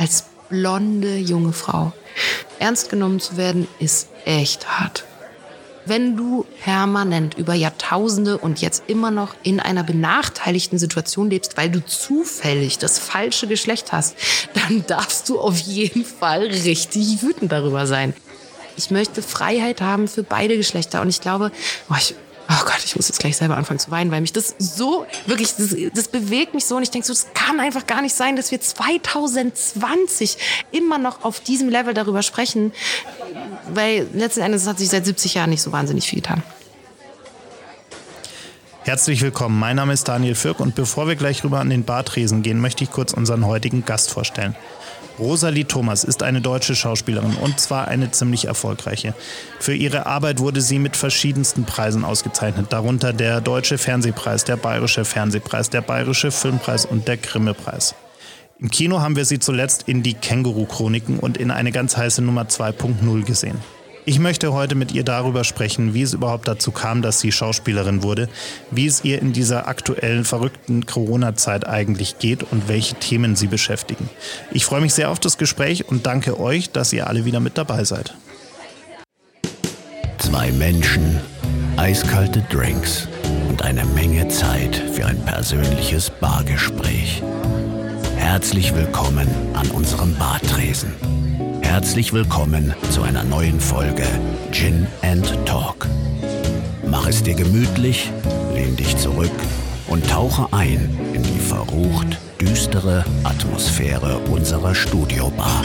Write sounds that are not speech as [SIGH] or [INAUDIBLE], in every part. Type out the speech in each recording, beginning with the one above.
als blonde junge Frau. Ernst genommen zu werden, ist echt hart. Wenn du permanent über Jahrtausende und jetzt immer noch in einer benachteiligten Situation lebst, weil du zufällig das falsche Geschlecht hast, dann darfst du auf jeden Fall richtig wütend darüber sein. Ich möchte Freiheit haben für beide Geschlechter und ich glaube, oh, ich, oh Gott, ich muss jetzt gleich selber anfangen zu weinen, weil mich das so, wirklich, das, das bewegt mich so und ich denke so, das kann einfach gar nicht sein, dass wir 2020 immer noch auf diesem Level darüber sprechen, weil letzten Endes hat sich seit 70 Jahren nicht so wahnsinnig viel getan. Herzlich willkommen, mein Name ist Daniel Fürk und bevor wir gleich rüber an den Bartresen gehen, möchte ich kurz unseren heutigen Gast vorstellen. Rosalie Thomas ist eine deutsche Schauspielerin und zwar eine ziemlich erfolgreiche. Für ihre Arbeit wurde sie mit verschiedensten Preisen ausgezeichnet, darunter der Deutsche Fernsehpreis, der Bayerische Fernsehpreis, der Bayerische Filmpreis und der Grimme-Preis. Im Kino haben wir sie zuletzt in die Känguru-Chroniken und in eine ganz heiße Nummer 2.0 gesehen. Ich möchte heute mit ihr darüber sprechen, wie es überhaupt dazu kam, dass sie Schauspielerin wurde, wie es ihr in dieser aktuellen verrückten Corona-Zeit eigentlich geht und welche Themen sie beschäftigen. Ich freue mich sehr auf das Gespräch und danke euch, dass ihr alle wieder mit dabei seid. Zwei Menschen, eiskalte Drinks und eine Menge Zeit für ein persönliches Bargespräch. Herzlich willkommen an unserem Bartresen. Herzlich willkommen zu einer neuen Folge Gin and Talk. Mach es dir gemütlich, lehn dich zurück und tauche ein in die verrucht düstere Atmosphäre unserer Studiobar.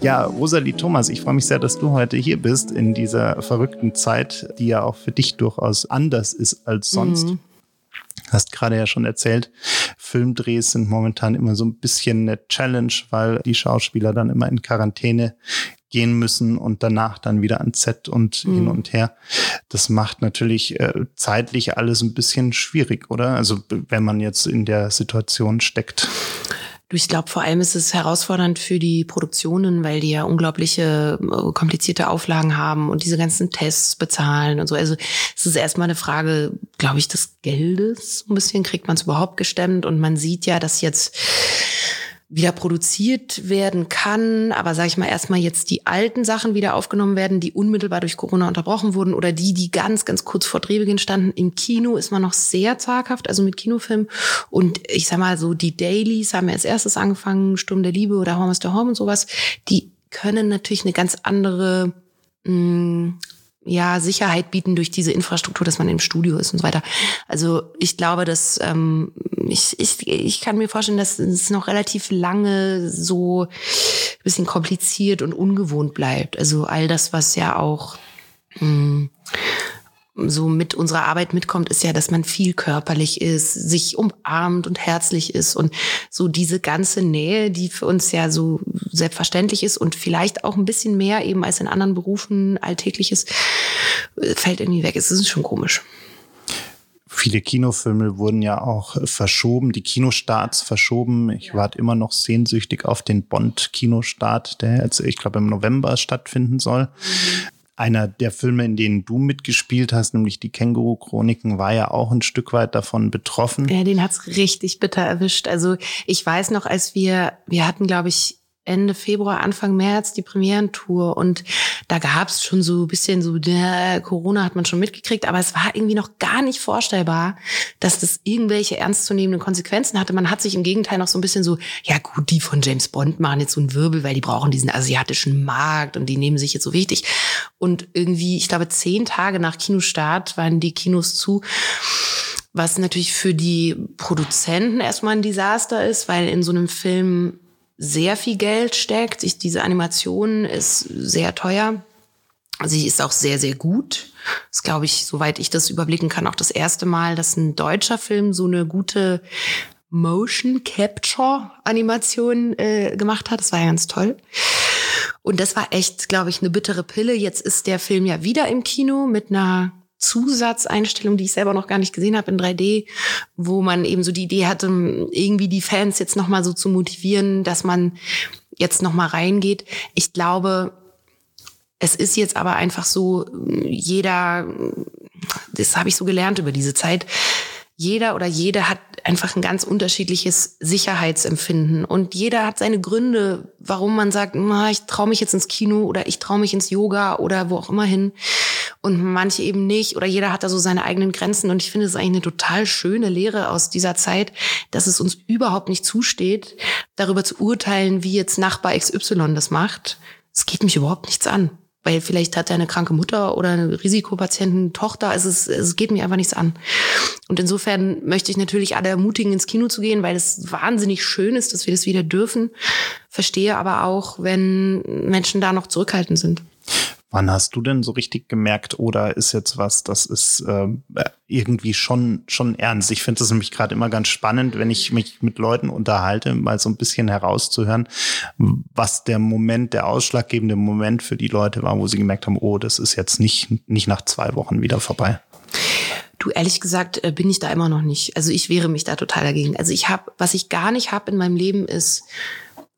Ja, Rosalie Thomas, ich freue mich sehr, dass du heute hier bist in dieser verrückten Zeit, die ja auch für dich durchaus anders ist als sonst. Mhm. Hast gerade ja schon erzählt, Filmdrehs sind momentan immer so ein bisschen eine Challenge, weil die Schauspieler dann immer in Quarantäne gehen müssen und danach dann wieder ans Set und mhm. hin und her. Das macht natürlich äh, zeitlich alles ein bisschen schwierig, oder? Also wenn man jetzt in der Situation steckt. Du, ich glaube, vor allem ist es herausfordernd für die Produktionen, weil die ja unglaubliche äh, komplizierte Auflagen haben und diese ganzen Tests bezahlen und so. Also es ist erstmal eine Frage, glaube ich, des Geldes. Ein bisschen kriegt man es überhaupt gestemmt und man sieht ja, dass jetzt wieder produziert werden kann, aber sage ich mal erstmal jetzt die alten Sachen wieder aufgenommen werden, die unmittelbar durch Corona unterbrochen wurden oder die, die ganz, ganz kurz vor Drehbeginn standen. Im Kino ist man noch sehr zaghaft, also mit Kinofilm. Und ich sag mal so, die Dailies haben ja als erstes angefangen, Sturm der Liebe oder Home is the Home und sowas. Die können natürlich eine ganz andere mh, mm, ja, Sicherheit bieten durch diese Infrastruktur, dass man im Studio ist und so weiter. Also ich glaube, dass ähm, ich, ich, ich kann mir vorstellen, dass es noch relativ lange so ein bisschen kompliziert und ungewohnt bleibt. Also all das, was ja auch mh, hm, so mit unserer Arbeit mitkommt, ist ja, dass man viel körperlich ist, sich umarmt und herzlich ist und so diese ganze Nähe, die für uns ja so selbstverständlich ist und vielleicht auch ein bisschen mehr eben als in anderen Berufen alltägliches, äh, fällt irgendwie weg. Es ist schon komisch. Viele Kinofilme wurden ja auch verschoben, die Kinostarts verschoben. Ich warte immer noch sehnsüchtig auf den Bond-Kinostart, der jetzt, ich glaube, im November stattfinden soll. Mhm einer der Filme, in denen du mitgespielt hast, nämlich die Känguru-Chroniken, war ja auch ein Stück weit davon betroffen. Ja, den hat's richtig bitter erwischt. Also ich weiß noch, als wir, wir hatten, glaube ich, Ende Februar, Anfang März die Premierentour und da gab es schon so ein bisschen so, der Corona hat man schon mitgekriegt, aber es war irgendwie noch gar nicht vorstellbar, dass das irgendwelche ernstzunehmenden Konsequenzen hatte. Man hat sich im Gegenteil noch so ein bisschen so, ja gut, die von James Bond machen jetzt so einen Wirbel, weil die brauchen diesen asiatischen Markt und die nehmen sich jetzt so wichtig. Und irgendwie, ich glaube, zehn Tage nach Kinostart waren die Kinos zu was natürlich für die Produzenten erstmal ein Desaster ist, weil in so einem Film sehr viel Geld steckt. Ich, diese Animation ist sehr teuer. Sie ist auch sehr, sehr gut. Das glaube ich, soweit ich das überblicken kann, auch das erste Mal, dass ein deutscher Film so eine gute Motion Capture Animation äh, gemacht hat. Das war ja ganz toll. Und das war echt, glaube ich, eine bittere Pille. Jetzt ist der Film ja wieder im Kino mit einer Zusatzeinstellung, die ich selber noch gar nicht gesehen habe in 3D, wo man eben so die Idee hatte, irgendwie die Fans jetzt noch mal so zu motivieren, dass man jetzt noch mal reingeht. Ich glaube, es ist jetzt aber einfach so, jeder, das habe ich so gelernt über diese Zeit, jeder oder jede hat einfach ein ganz unterschiedliches Sicherheitsempfinden. Und jeder hat seine Gründe, warum man sagt, ich traue mich jetzt ins Kino oder ich traue mich ins Yoga oder wo auch immer hin. Und manche eben nicht. Oder jeder hat da so seine eigenen Grenzen. Und ich finde es eigentlich eine total schöne Lehre aus dieser Zeit, dass es uns überhaupt nicht zusteht, darüber zu urteilen, wie jetzt Nachbar XY das macht. Es geht mich überhaupt nichts an weil vielleicht hat er eine kranke Mutter oder eine Risikopatiententochter. Also es, es geht mir einfach nichts an. Und insofern möchte ich natürlich alle ermutigen, ins Kino zu gehen, weil es wahnsinnig schön ist, dass wir das wieder dürfen. Verstehe aber auch, wenn Menschen da noch zurückhaltend sind. Wann hast du denn so richtig gemerkt, oder ist jetzt was, das ist äh, irgendwie schon, schon ernst? Ich finde das nämlich gerade immer ganz spannend, wenn ich mich mit Leuten unterhalte, mal so ein bisschen herauszuhören, was der Moment, der ausschlaggebende Moment für die Leute war, wo sie gemerkt haben, oh, das ist jetzt nicht, nicht nach zwei Wochen wieder vorbei. Du, ehrlich gesagt, äh, bin ich da immer noch nicht. Also ich wehre mich da total dagegen. Also ich habe, was ich gar nicht habe in meinem Leben ist,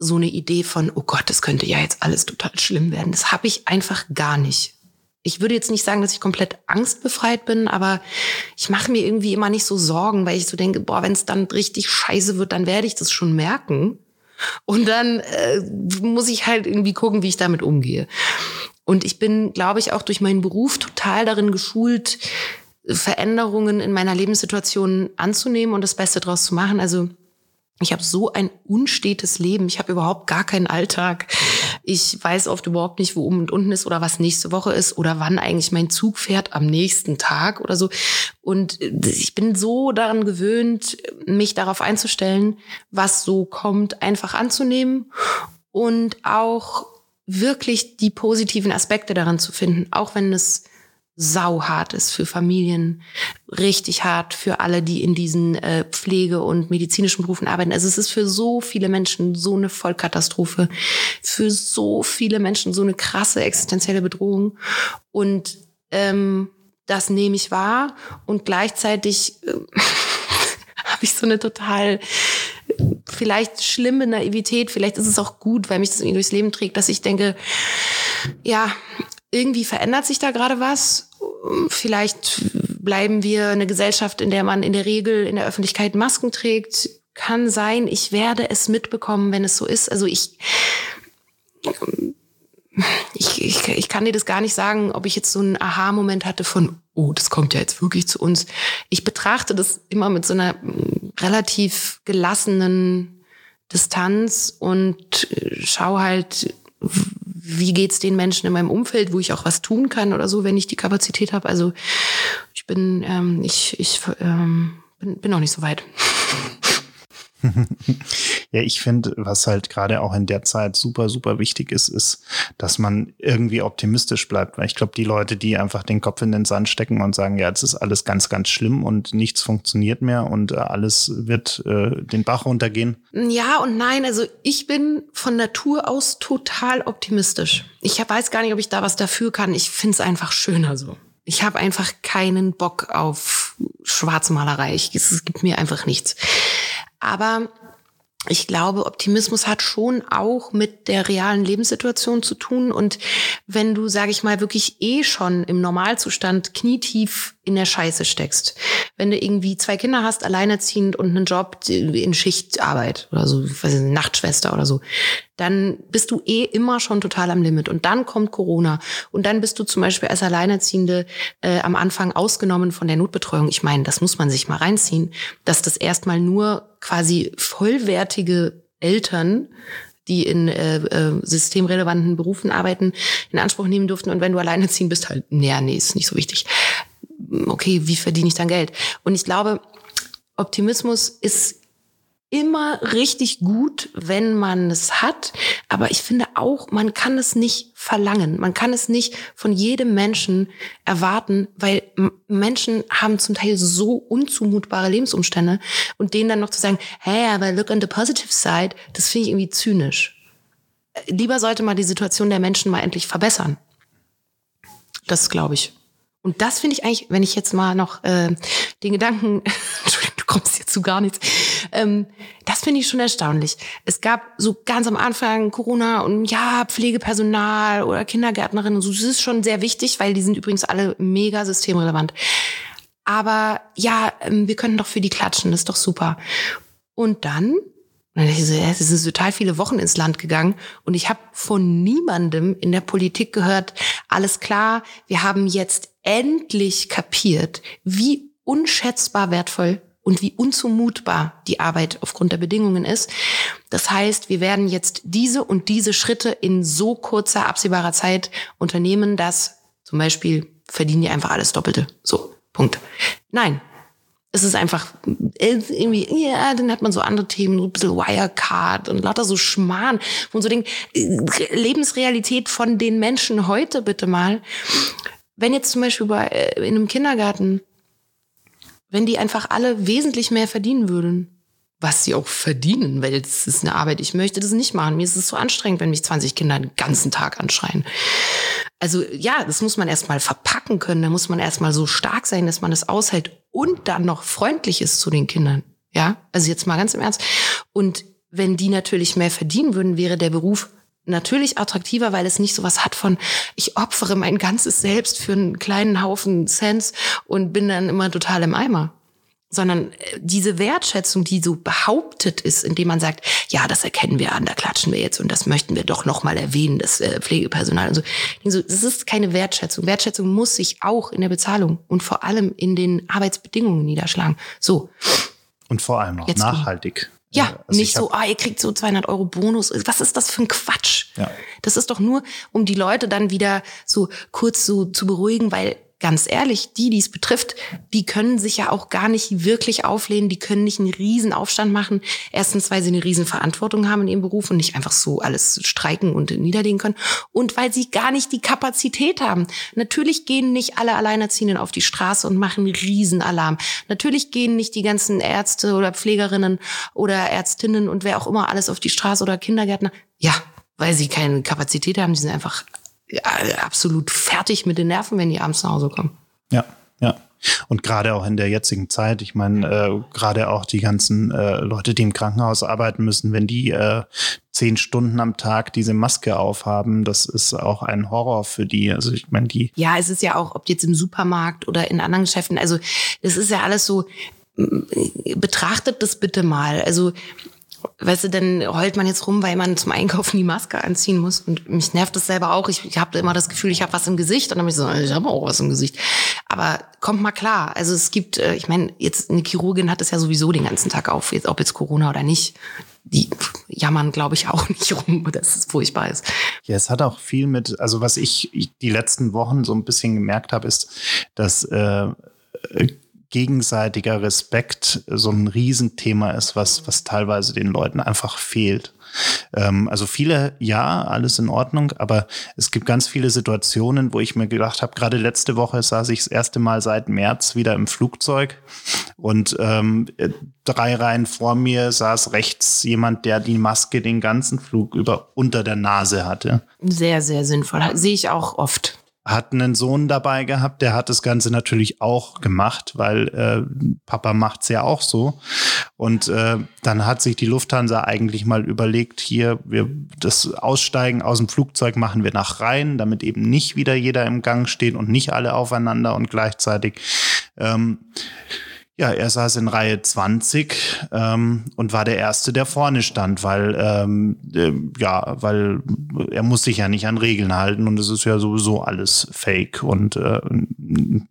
so eine Idee von, oh Gott, das könnte ja jetzt alles total schlimm werden. Das habe ich einfach gar nicht. Ich würde jetzt nicht sagen, dass ich komplett angstbefreit bin, aber ich mache mir irgendwie immer nicht so Sorgen, weil ich so denke, boah, wenn es dann richtig scheiße wird, dann werde ich das schon merken. Und dann äh, muss ich halt irgendwie gucken, wie ich damit umgehe. Und ich bin, glaube ich, auch durch meinen Beruf total darin geschult, Veränderungen in meiner Lebenssituation anzunehmen und das Beste draus zu machen. Also ich habe so ein unstetes Leben. Ich habe überhaupt gar keinen Alltag. Ich weiß oft überhaupt nicht, wo oben und unten ist oder was nächste Woche ist oder wann eigentlich mein Zug fährt am nächsten Tag oder so. Und ich bin so daran gewöhnt, mich darauf einzustellen, was so kommt, einfach anzunehmen und auch wirklich die positiven Aspekte daran zu finden, auch wenn es sauhart ist für Familien, richtig hart für alle, die in diesen äh, Pflege- und medizinischen Berufen arbeiten. Also es ist für so viele Menschen so eine Vollkatastrophe, für so viele Menschen so eine krasse existenzielle Bedrohung. Und ähm, das nehme ich wahr und gleichzeitig äh, [LAUGHS] habe ich so eine total vielleicht schlimme Naivität, vielleicht ist es auch gut, weil mich das irgendwie durchs Leben trägt, dass ich denke, ja, irgendwie verändert sich da gerade was Vielleicht bleiben wir eine Gesellschaft, in der man in der Regel in der Öffentlichkeit Masken trägt. Kann sein, ich werde es mitbekommen, wenn es so ist. Also ich, ich, ich, ich kann dir das gar nicht sagen, ob ich jetzt so einen Aha-Moment hatte von, oh, das kommt ja jetzt wirklich zu uns. Ich betrachte das immer mit so einer relativ gelassenen Distanz und schaue halt, wie geht's den Menschen in meinem Umfeld, wo ich auch was tun kann oder so, wenn ich die Kapazität habe. Also ich bin, ähm, ich, ich ähm, bin, bin noch nicht so weit. Ja, ich finde, was halt gerade auch in der Zeit super, super wichtig ist, ist, dass man irgendwie optimistisch bleibt. Weil ich glaube, die Leute, die einfach den Kopf in den Sand stecken und sagen, ja, jetzt ist alles ganz, ganz schlimm und nichts funktioniert mehr und äh, alles wird äh, den Bach runtergehen. Ja und nein. Also ich bin von Natur aus total optimistisch. Ich weiß gar nicht, ob ich da was dafür kann. Ich finde es einfach schöner so. Ich habe einfach keinen Bock auf Schwarzmalerei. es gibt mir einfach nichts. Aber ich glaube, Optimismus hat schon auch mit der realen Lebenssituation zu tun. Und wenn du, sage ich mal, wirklich eh schon im Normalzustand knietief in der Scheiße steckst, wenn du irgendwie zwei Kinder hast, alleinerziehend und einen Job in Schichtarbeit oder so, weiß ich, Nachtschwester oder so, dann bist du eh immer schon total am Limit. Und dann kommt Corona. Und dann bist du zum Beispiel als Alleinerziehende äh, am Anfang ausgenommen von der Notbetreuung. Ich meine, das muss man sich mal reinziehen, dass das erstmal nur quasi vollwertige Eltern die in äh, äh, systemrelevanten Berufen arbeiten, in Anspruch nehmen durften. Und wenn du alleinerziehend bist, halt, nee, nee, ist nicht so wichtig. Okay, wie verdiene ich dann Geld? Und ich glaube, Optimismus ist immer richtig gut, wenn man es hat. Aber ich finde auch, man kann es nicht verlangen. Man kann es nicht von jedem Menschen erwarten, weil Menschen haben zum Teil so unzumutbare Lebensumstände und denen dann noch zu sagen, hey, aber look on the positive side, das finde ich irgendwie zynisch. Lieber sollte man die Situation der Menschen mal endlich verbessern. Das glaube ich. Und das finde ich eigentlich, wenn ich jetzt mal noch äh, den Gedanken, [LAUGHS] Entschuldigung, du kommst jetzt zu gar nichts, ähm, das finde ich schon erstaunlich. Es gab so ganz am Anfang Corona und ja, Pflegepersonal oder Kindergärtnerinnen so, das ist schon sehr wichtig, weil die sind übrigens alle mega systemrelevant. aber ja, ähm, wir könnten doch für die klatschen, das ist doch super. Und dann es sind total viele Wochen ins Land gegangen und ich habe von niemandem in der Politik gehört, alles klar, wir haben jetzt endlich kapiert, wie unschätzbar wertvoll und wie unzumutbar die Arbeit aufgrund der Bedingungen ist. Das heißt, wir werden jetzt diese und diese Schritte in so kurzer, absehbarer Zeit unternehmen, dass zum Beispiel verdienen die einfach alles Doppelte. So, Punkt. Nein, es ist einfach irgendwie, ja, dann hat man so andere Themen, so ein bisschen Wirecard und lauter so Schmarrn. Und so denkt, Lebensrealität von den Menschen heute bitte mal. Wenn jetzt zum Beispiel bei, äh, in einem Kindergarten, wenn die einfach alle wesentlich mehr verdienen würden, was sie auch verdienen, weil das ist eine Arbeit. Ich möchte das nicht machen. Mir ist es so anstrengend, wenn mich 20 Kinder den ganzen Tag anschreien. Also ja, das muss man erstmal verpacken können. Da muss man erstmal so stark sein, dass man es das aushält und dann noch freundlich ist zu den Kindern. Ja, also jetzt mal ganz im Ernst. Und wenn die natürlich mehr verdienen würden, wäre der Beruf natürlich attraktiver, weil es nicht so was hat von, ich opfere mein ganzes Selbst für einen kleinen Haufen Cents und bin dann immer total im Eimer sondern äh, diese Wertschätzung, die so behauptet ist, indem man sagt, ja, das erkennen wir an, da klatschen wir jetzt und das möchten wir doch noch mal erwähnen, das äh, Pflegepersonal und so. Das ist keine Wertschätzung. Wertschätzung muss sich auch in der Bezahlung und vor allem in den Arbeitsbedingungen niederschlagen. So. Und vor allem noch jetzt nachhaltig. Ja, also nicht so, ah, ihr kriegt so 200 Euro Bonus. Was ist das für ein Quatsch? Ja. Das ist doch nur, um die Leute dann wieder so kurz so zu beruhigen, weil ganz ehrlich, die, die es betrifft, die können sich ja auch gar nicht wirklich auflehnen, die können nicht einen riesen Aufstand machen. Erstens, weil sie eine riesen Verantwortung haben in ihrem Beruf und nicht einfach so alles streiken und niederlegen können. Und weil sie gar nicht die Kapazität haben. Natürlich gehen nicht alle Alleinerziehenden auf die Straße und machen Riesenalarm. Natürlich gehen nicht die ganzen Ärzte oder Pflegerinnen oder Ärztinnen und wer auch immer alles auf die Straße oder Kindergärtner. Ja, weil sie keine Kapazität haben, die sind einfach absolut fertig mit den Nerven, wenn die abends nach Hause kommen. Ja, ja. Und gerade auch in der jetzigen Zeit, ich meine, äh, gerade auch die ganzen äh, Leute, die im Krankenhaus arbeiten müssen, wenn die äh, zehn Stunden am Tag diese Maske aufhaben, das ist auch ein Horror für die. Also ich meine, die. Ja, es ist ja auch, ob jetzt im Supermarkt oder in anderen Geschäften, also das ist ja alles so, betrachtet das bitte mal. Also weißt du, dann heult man jetzt rum, weil man zum Einkaufen die Maske anziehen muss. Und mich nervt das selber auch. Ich, ich habe immer das Gefühl, ich habe was im Gesicht. Und dann habe ich so, ich habe auch was im Gesicht. Aber kommt mal klar. Also es gibt, äh, ich meine, jetzt eine Chirurgin hat es ja sowieso den ganzen Tag auf, ob jetzt Corona oder nicht. Die jammern, glaube ich, [LAUGHS] auch nicht rum, dass es furchtbar ist. Ja, es hat auch viel mit, also was ich die letzten Wochen so ein bisschen gemerkt habe, ist, dass äh, gegenseitiger Respekt so ein Riesenthema ist, was, was teilweise den Leuten einfach fehlt. Ähm, also viele, ja, alles in Ordnung, aber es gibt ganz viele Situationen, wo ich mir gedacht habe, gerade letzte Woche saß ich das erste Mal seit März wieder im Flugzeug und ähm, drei Reihen vor mir saß rechts jemand, der die Maske den ganzen Flug über unter der Nase hatte. Sehr, sehr sinnvoll. Sehe ich auch oft hat einen Sohn dabei gehabt, der hat das Ganze natürlich auch gemacht, weil äh, Papa macht's ja auch so. Und äh, dann hat sich die Lufthansa eigentlich mal überlegt, hier, wir das Aussteigen aus dem Flugzeug machen wir nach Rhein, damit eben nicht wieder jeder im Gang steht und nicht alle aufeinander und gleichzeitig. Ähm, ja, er saß in Reihe 20 ähm, und war der Erste, der vorne stand, weil ähm, äh, ja, weil er muss sich ja nicht an Regeln halten und es ist ja sowieso alles Fake und äh,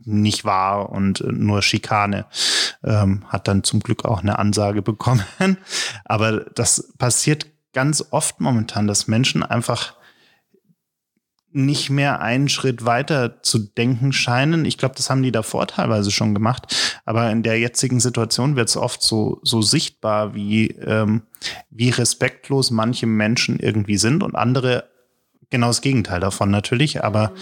nicht wahr und nur Schikane. Ähm, hat dann zum Glück auch eine Ansage bekommen. [LAUGHS] Aber das passiert ganz oft momentan, dass Menschen einfach nicht mehr einen Schritt weiter zu denken scheinen. Ich glaube, das haben die davor teilweise schon gemacht. Aber in der jetzigen Situation wird es oft so, so sichtbar, wie, ähm, wie respektlos manche Menschen irgendwie sind und andere genau das Gegenteil davon natürlich. Aber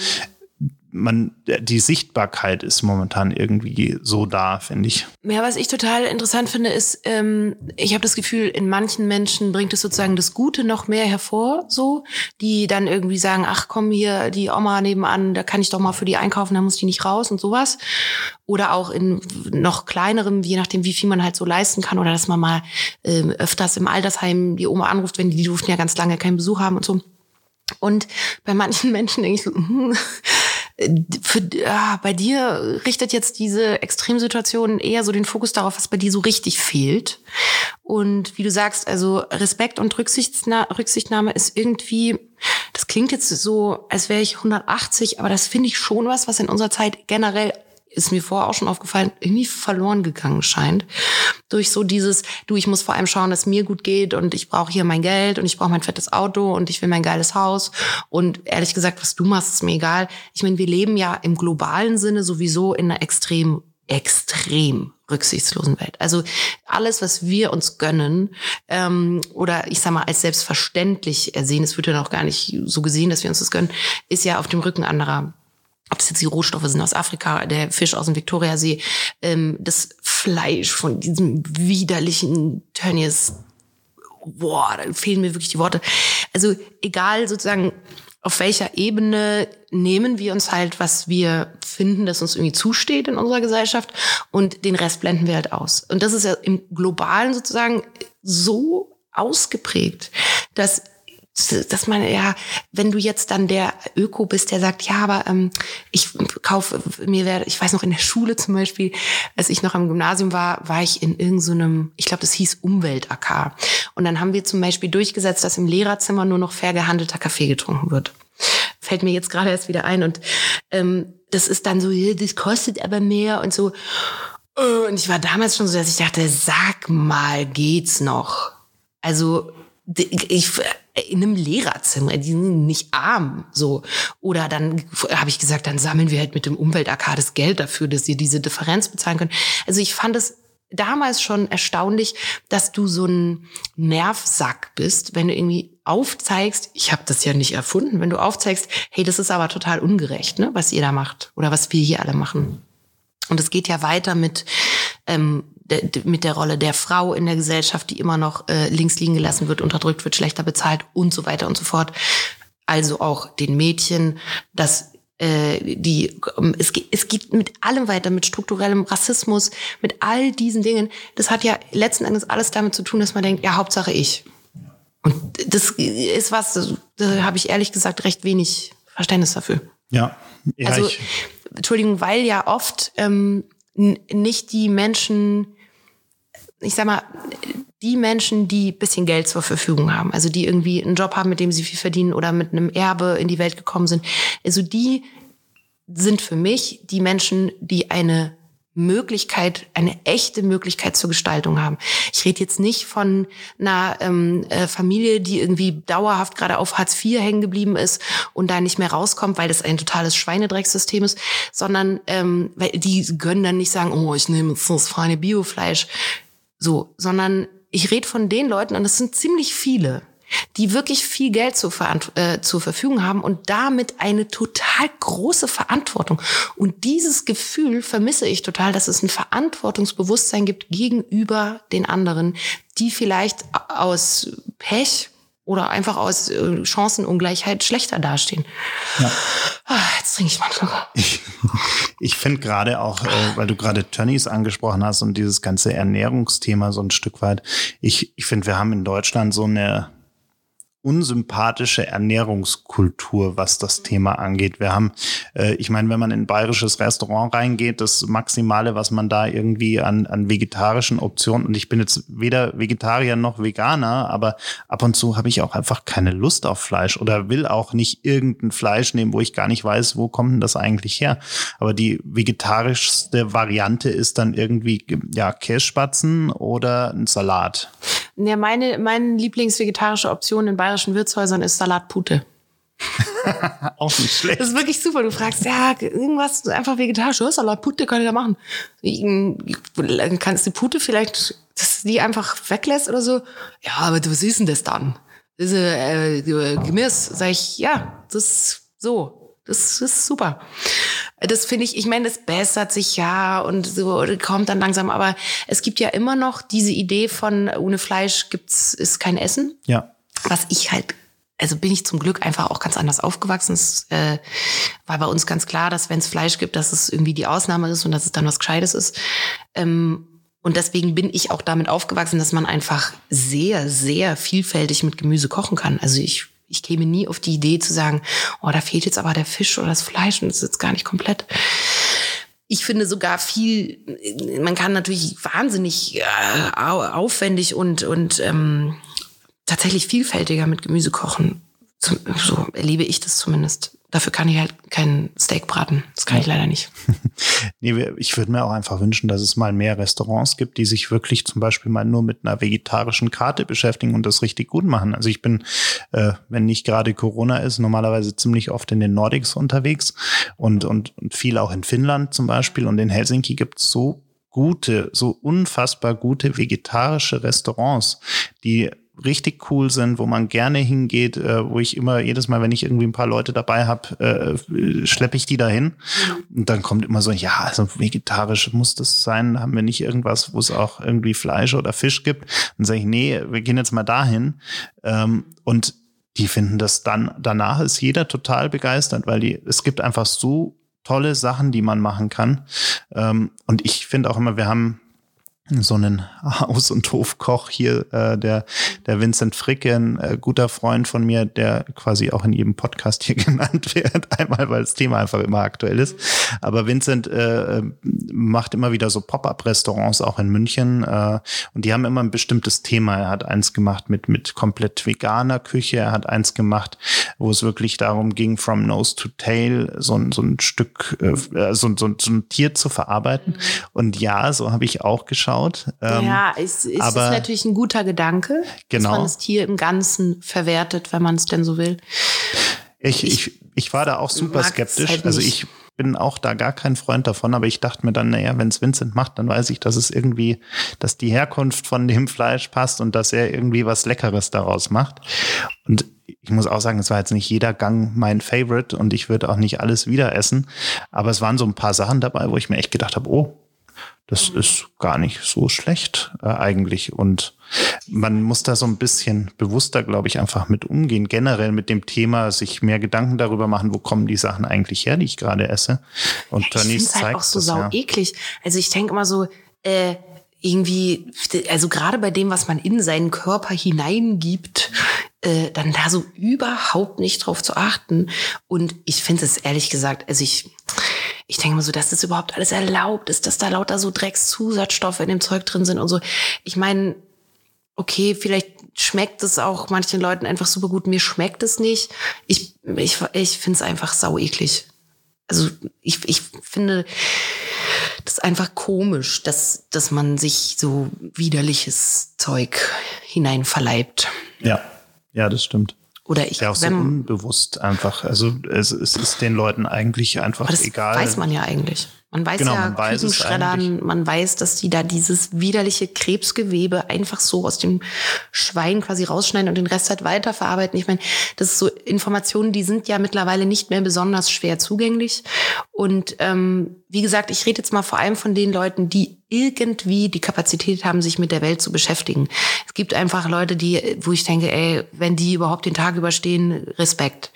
man, die Sichtbarkeit ist momentan irgendwie so da, finde ich. Ja, was ich total interessant finde, ist, ähm, ich habe das Gefühl, in manchen Menschen bringt es sozusagen das Gute noch mehr hervor, so, die dann irgendwie sagen, ach komm hier, die Oma nebenan, da kann ich doch mal für die einkaufen, da muss die nicht raus und sowas. Oder auch in noch kleinerem, je nachdem, wie viel man halt so leisten kann, oder dass man mal äh, öfters im Altersheim die Oma anruft, wenn die, die durften ja ganz lange keinen Besuch haben und so. Und bei manchen [LAUGHS] Menschen denke ich so, hm, für, ah, bei dir richtet jetzt diese Extremsituation eher so den Fokus darauf, was bei dir so richtig fehlt. Und wie du sagst, also Respekt und Rücksichtnahme ist irgendwie, das klingt jetzt so, als wäre ich 180, aber das finde ich schon was, was in unserer Zeit generell ist mir vorher auch schon aufgefallen, irgendwie verloren gegangen scheint. Durch so dieses, du, ich muss vor allem schauen, dass mir gut geht und ich brauche hier mein Geld und ich brauche mein fettes Auto und ich will mein geiles Haus. Und ehrlich gesagt, was du machst, ist mir egal. Ich meine, wir leben ja im globalen Sinne sowieso in einer extrem, extrem rücksichtslosen Welt. Also alles, was wir uns gönnen ähm, oder ich sag mal als selbstverständlich ersehen, es wird ja noch gar nicht so gesehen, dass wir uns das gönnen, ist ja auf dem Rücken anderer ob es jetzt die Rohstoffe sind aus Afrika, der Fisch aus dem Viktoriasee, ähm, das Fleisch von diesem widerlichen Tönnies, boah, da fehlen mir wirklich die Worte. Also egal sozusagen, auf welcher Ebene nehmen wir uns halt, was wir finden, das uns irgendwie zusteht in unserer Gesellschaft und den Rest blenden wir halt aus. Und das ist ja im Globalen sozusagen so ausgeprägt, dass dass man ja, wenn du jetzt dann der Öko bist, der sagt, ja, aber ähm, ich kaufe mir werde, ich weiß noch in der Schule zum Beispiel, als ich noch am Gymnasium war, war ich in irgendeinem, so ich glaube, das hieß Umwelt-AK. Und dann haben wir zum Beispiel durchgesetzt, dass im Lehrerzimmer nur noch fair gehandelter Kaffee getrunken wird. Fällt mir jetzt gerade erst wieder ein. Und ähm, das ist dann so, das kostet aber mehr und so. Und ich war damals schon so, dass ich dachte, sag mal, geht's noch? Also ich in einem Lehrerzimmer, die sind nicht arm, so. Oder dann habe ich gesagt, dann sammeln wir halt mit dem Umwelt-AK das Geld dafür, dass sie diese Differenz bezahlen können. Also ich fand es damals schon erstaunlich, dass du so ein Nervsack bist, wenn du irgendwie aufzeigst, ich habe das ja nicht erfunden, wenn du aufzeigst, hey, das ist aber total ungerecht, ne, was ihr da macht oder was wir hier alle machen. Und es geht ja weiter mit ähm, mit der Rolle der Frau in der Gesellschaft, die immer noch äh, links liegen gelassen wird, unterdrückt wird, schlechter bezahlt und so weiter und so fort. Also auch den Mädchen, dass äh, die es geht, es geht mit allem weiter, mit strukturellem Rassismus, mit all diesen Dingen. Das hat ja letzten Endes alles damit zu tun, dass man denkt, ja Hauptsache ich. Und das ist was, da habe ich ehrlich gesagt recht wenig Verständnis dafür. Ja, ja also Entschuldigung, weil ja oft ähm, nicht die Menschen ich sag mal, die Menschen, die bisschen Geld zur Verfügung haben, also die irgendwie einen Job haben, mit dem sie viel verdienen oder mit einem Erbe in die Welt gekommen sind, also die sind für mich die Menschen, die eine Möglichkeit, eine echte Möglichkeit zur Gestaltung haben. Ich rede jetzt nicht von einer ähm, äh, Familie, die irgendwie dauerhaft gerade auf Hartz IV hängen geblieben ist und da nicht mehr rauskommt, weil das ein totales Schweinedrecksystem ist, sondern ähm, weil die können dann nicht sagen, oh, ich nehme jetzt das feine Biofleisch. So, sondern ich rede von den Leuten, und das sind ziemlich viele, die wirklich viel Geld zur, äh, zur Verfügung haben und damit eine total große Verantwortung. Und dieses Gefühl vermisse ich total, dass es ein Verantwortungsbewusstsein gibt gegenüber den anderen, die vielleicht aus Pech oder einfach aus äh, Chancenungleichheit schlechter dastehen. Ja. Ah, jetzt trinke ich mal einen Ich, ich finde gerade auch, äh, weil du gerade Tönnies angesprochen hast und dieses ganze Ernährungsthema so ein Stück weit, ich, ich finde, wir haben in Deutschland so eine unsympathische Ernährungskultur, was das Thema angeht. Wir haben, äh, ich meine, wenn man in ein bayerisches Restaurant reingeht, das Maximale, was man da irgendwie an, an vegetarischen Optionen, und ich bin jetzt weder Vegetarier noch Veganer, aber ab und zu habe ich auch einfach keine Lust auf Fleisch oder will auch nicht irgendein Fleisch nehmen, wo ich gar nicht weiß, wo kommt denn das eigentlich her. Aber die vegetarischste Variante ist dann irgendwie, ja, Kässpatzen oder ein Salat. Ja, meine, meine Lieblingsvegetarische Option in bayerischen Wirtshäusern ist Salatpute. [LAUGHS] Auch nicht schlecht. Das ist wirklich super. Du fragst, ja, irgendwas einfach vegetarisch, ja, Salatpute kann ich da machen. Dann kannst du die Pute vielleicht, dass die einfach weglässt oder so. Ja, aber was ist denn das dann? Das ist äh, Gemüse. Sag ich, ja, das ist so. Das ist super. Das finde ich, ich meine, das bessert sich ja und so kommt dann langsam, aber es gibt ja immer noch diese Idee von ohne Fleisch gibt's ist kein Essen. Ja. Was ich halt also bin ich zum Glück einfach auch ganz anders aufgewachsen. Es äh, war bei uns ganz klar, dass wenn es Fleisch gibt, dass es irgendwie die Ausnahme ist und dass es dann was Gescheites ist. Ähm, und deswegen bin ich auch damit aufgewachsen, dass man einfach sehr, sehr vielfältig mit Gemüse kochen kann. Also ich ich käme nie auf die Idee zu sagen, oh, da fehlt jetzt aber der Fisch oder das Fleisch und das ist jetzt gar nicht komplett. Ich finde sogar viel, man kann natürlich wahnsinnig äh, aufwendig und, und ähm, tatsächlich vielfältiger mit Gemüse kochen. So erlebe ich das zumindest. Dafür kann ich halt kein Steak braten. Das kann ich leider nicht. [LAUGHS] nee, ich würde mir auch einfach wünschen, dass es mal mehr Restaurants gibt, die sich wirklich zum Beispiel mal nur mit einer vegetarischen Karte beschäftigen und das richtig gut machen. Also ich bin, äh, wenn nicht gerade Corona ist, normalerweise ziemlich oft in den Nordics unterwegs und, und, und viel auch in Finnland zum Beispiel. Und in Helsinki gibt es so gute, so unfassbar gute vegetarische Restaurants, die richtig cool sind, wo man gerne hingeht, äh, wo ich immer jedes Mal, wenn ich irgendwie ein paar Leute dabei habe, äh, schleppe ich die dahin. Und dann kommt immer so, ja, also vegetarisch muss das sein. Haben wir nicht irgendwas, wo es auch irgendwie Fleisch oder Fisch gibt? Dann sage ich, nee, wir gehen jetzt mal dahin. Ähm, und die finden das dann, danach ist jeder total begeistert, weil die, es gibt einfach so tolle Sachen, die man machen kann. Ähm, und ich finde auch immer, wir haben so einen [LAUGHS] Haus- und Hofkoch hier, äh, der, der Vincent Fricke, ein äh, guter Freund von mir, der quasi auch in jedem Podcast hier [LAUGHS] genannt wird, einmal, weil das Thema einfach immer aktuell ist. Aber Vincent äh, macht immer wieder so Pop-up-Restaurants auch in München äh, und die haben immer ein bestimmtes Thema. Er hat eins gemacht mit, mit komplett veganer Küche, er hat eins gemacht, wo es wirklich darum ging, from nose to tail so, ein so ein Stück, äh, so, so, so ein Tier zu verarbeiten. Und ja, so habe ich auch geschaut, geschaut. Ähm, ja, es, es aber, ist natürlich ein guter Gedanke, genau. dass man das Tier im Ganzen verwertet, wenn man es denn so will. Ich, ich, ich war da auch super skeptisch. Halt also ich bin auch da gar kein Freund davon, aber ich dachte mir dann, naja, wenn es Vincent macht, dann weiß ich, dass es irgendwie, dass die Herkunft von dem [LAUGHS] Fleisch passt und dass er irgendwie was Leckeres daraus macht. Und ich muss auch sagen, es war jetzt nicht jeder Gang mein Favorite und ich würde auch nicht alles wieder essen. Aber es waren so ein paar Sachen dabei, wo ich mir echt gedacht habe, oh, das ist gar nicht so schlecht äh, eigentlich. Und man muss da so ein bisschen bewusster, glaube ich, einfach mit umgehen. Generell mit dem Thema, sich mehr Gedanken darüber machen, wo kommen die Sachen eigentlich her, die ich gerade esse. Und ja, Tönnies zeigt halt auch so das, sau ja. eklig. Also ich denke immer so, äh, irgendwie, also gerade bei dem, was man in seinen Körper hineingibt, äh, dann da so überhaupt nicht drauf zu achten. Und ich finde es ehrlich gesagt, also ich ich denke mal so, dass das überhaupt alles erlaubt ist, dass da lauter so Dreckszusatzstoffe in dem Zeug drin sind und so. Ich meine, okay, vielleicht schmeckt es auch manchen Leuten einfach super gut. Mir schmeckt es nicht. Ich, ich, ich finde es einfach sau eklig. Also ich, ich finde das einfach komisch, dass, dass man sich so widerliches Zeug hineinverleibt. Ja, ja, das stimmt. Oder ich. Ja, auch so unbewusst einfach. Also es, es ist den Leuten eigentlich einfach das egal. Weiß man ja eigentlich. Man weiß genau, ja, man weiß Küchenschreddern, man weiß, dass die da dieses widerliche Krebsgewebe einfach so aus dem Schwein quasi rausschneiden und den Rest halt weiterverarbeiten. Ich meine, das ist so Informationen, die sind ja mittlerweile nicht mehr besonders schwer zugänglich. Und ähm, wie gesagt, ich rede jetzt mal vor allem von den Leuten, die irgendwie die Kapazität haben, sich mit der Welt zu beschäftigen. Es gibt einfach Leute, die, wo ich denke, ey, wenn die überhaupt den Tag überstehen, Respekt.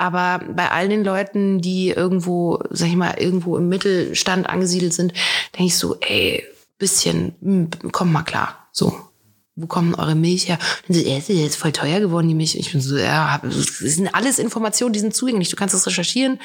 Aber bei all den Leuten, die irgendwo, sag ich mal, irgendwo im Mittelstand angesiedelt sind, denke ich so, ey, bisschen, hm, komm mal klar. So, wo kommen eure Milch her? Und so, ist jetzt voll teuer geworden, die Milch. Ich bin so, ja, das sind alles Informationen, die sind zugänglich. Du kannst das recherchieren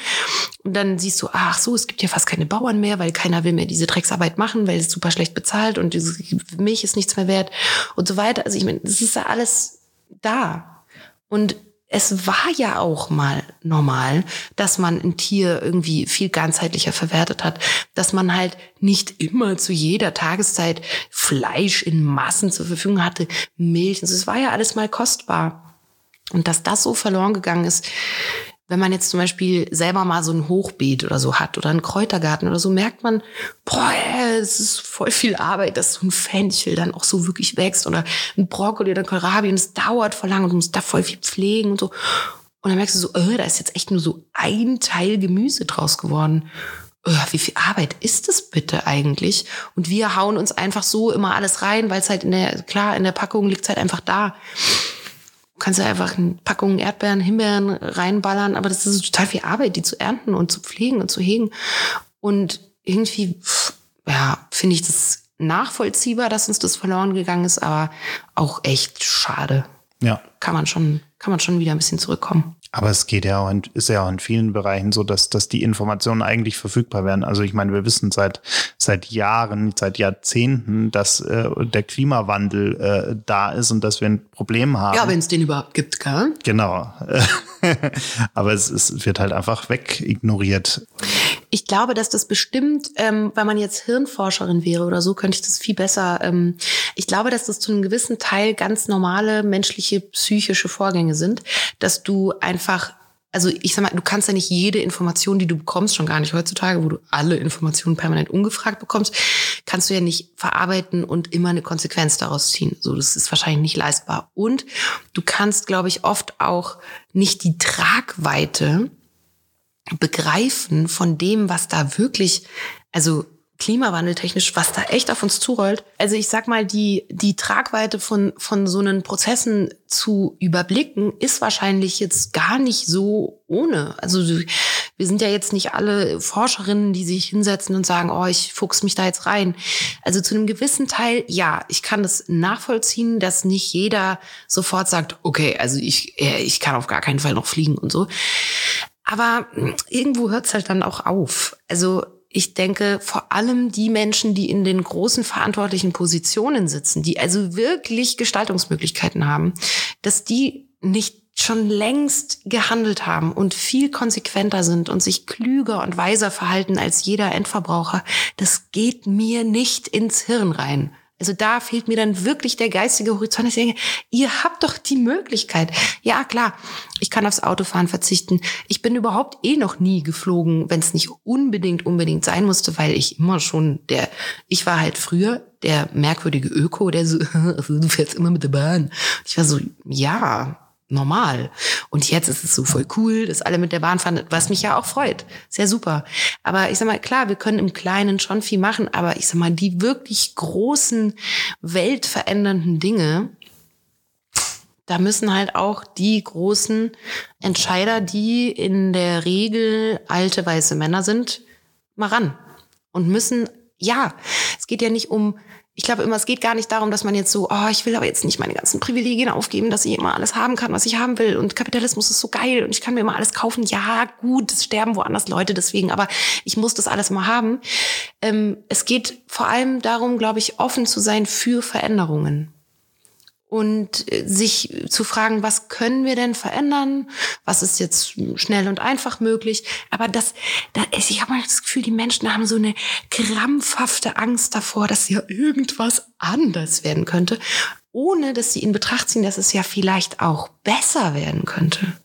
und dann siehst du, ach so, es gibt ja fast keine Bauern mehr, weil keiner will mehr diese Drecksarbeit machen, weil es super schlecht bezahlt und diese Milch ist nichts mehr wert und so weiter. Also ich meine, das ist ja alles da. Und es war ja auch mal normal, dass man ein Tier irgendwie viel ganzheitlicher verwertet hat, dass man halt nicht immer zu jeder Tageszeit Fleisch in Massen zur Verfügung hatte, Milch. Also es war ja alles mal kostbar. Und dass das so verloren gegangen ist, wenn man jetzt zum Beispiel selber mal so ein Hochbeet oder so hat oder einen Kräutergarten oder so, merkt man, boah, es ist voll viel Arbeit, dass so ein Fenchel dann auch so wirklich wächst oder ein Brokkoli oder ein Kohlrabi und es dauert voll lang und du musst da voll viel pflegen und so. Und dann merkst du so, oh, da ist jetzt echt nur so ein Teil Gemüse draus geworden. Oh, wie viel Arbeit ist das bitte eigentlich? Und wir hauen uns einfach so immer alles rein, weil es halt in der, klar, in der Packung liegt es halt einfach da kannst du einfach eine Packung Erdbeeren, Himbeeren reinballern, aber das ist total viel Arbeit, die zu ernten und zu pflegen und zu hegen. Und irgendwie, ja, finde ich das nachvollziehbar, dass uns das verloren gegangen ist, aber auch echt schade. Ja. kann man schon, kann man schon wieder ein bisschen zurückkommen. Aber es geht ja auch in, ist ja auch in vielen Bereichen so, dass, dass die Informationen eigentlich verfügbar werden. Also ich meine, wir wissen seit, seit Jahren, seit Jahrzehnten, dass äh, der Klimawandel äh, da ist und dass wir ein Problem haben. Ja, wenn es den überhaupt gibt, gell? Genau. [LAUGHS] Aber es, es wird halt einfach wegignoriert. Ich glaube, dass das bestimmt, ähm, weil man jetzt Hirnforscherin wäre oder so, könnte ich das viel besser. Ähm, ich glaube, dass das zu einem gewissen Teil ganz normale menschliche psychische Vorgänge sind, dass du einfach also ich sag mal, du kannst ja nicht jede Information, die du bekommst, schon gar nicht heutzutage, wo du alle Informationen permanent ungefragt bekommst, kannst du ja nicht verarbeiten und immer eine Konsequenz daraus ziehen. So, das ist wahrscheinlich nicht leistbar. Und du kannst, glaube ich, oft auch nicht die Tragweite begreifen von dem, was da wirklich, also klimawandeltechnisch, was da echt auf uns zurollt. Also ich sag mal, die, die Tragweite von, von so einen Prozessen zu überblicken, ist wahrscheinlich jetzt gar nicht so ohne. Also wir sind ja jetzt nicht alle Forscherinnen, die sich hinsetzen und sagen, oh, ich fuchs mich da jetzt rein. Also zu einem gewissen Teil, ja, ich kann das nachvollziehen, dass nicht jeder sofort sagt, okay, also ich, äh, ich kann auf gar keinen Fall noch fliegen und so. Aber irgendwo hört es halt dann auch auf. Also ich denke, vor allem die Menschen, die in den großen verantwortlichen Positionen sitzen, die also wirklich Gestaltungsmöglichkeiten haben, dass die nicht schon längst gehandelt haben und viel konsequenter sind und sich klüger und weiser verhalten als jeder Endverbraucher, das geht mir nicht ins Hirn rein. Also da fehlt mir dann wirklich der geistige Horizont. Ich denke, ihr habt doch die Möglichkeit. Ja, klar, ich kann aufs Autofahren verzichten. Ich bin überhaupt eh noch nie geflogen, wenn es nicht unbedingt, unbedingt sein musste, weil ich immer schon der, ich war halt früher der merkwürdige Öko, der so, [LAUGHS] du fährst immer mit der Bahn. Ich war so, ja, normal. Und jetzt ist es so voll cool, dass alle mit der Bahn fahren, was mich ja auch freut. Sehr super. Aber ich sag mal, klar, wir können im Kleinen schon viel machen, aber ich sag mal, die wirklich großen, weltverändernden Dinge, da müssen halt auch die großen Entscheider, die in der Regel alte weiße Männer sind, mal ran. Und müssen, ja, es geht ja nicht um ich glaube immer, es geht gar nicht darum, dass man jetzt so, oh, ich will aber jetzt nicht meine ganzen Privilegien aufgeben, dass ich immer alles haben kann, was ich haben will. Und Kapitalismus ist so geil und ich kann mir immer alles kaufen. Ja, gut, es sterben woanders Leute deswegen, aber ich muss das alles mal haben. Ähm, es geht vor allem darum, glaube ich, offen zu sein für Veränderungen und äh, sich zu fragen, was können wir denn verändern? Was ist jetzt schnell und einfach möglich? Aber das, das ich habe das Gefühl, die Menschen haben so eine krampfhafte Angst davor, dass ja irgendwas anders werden könnte, ohne dass sie in Betracht ziehen, dass es ja vielleicht auch besser werden könnte, mhm.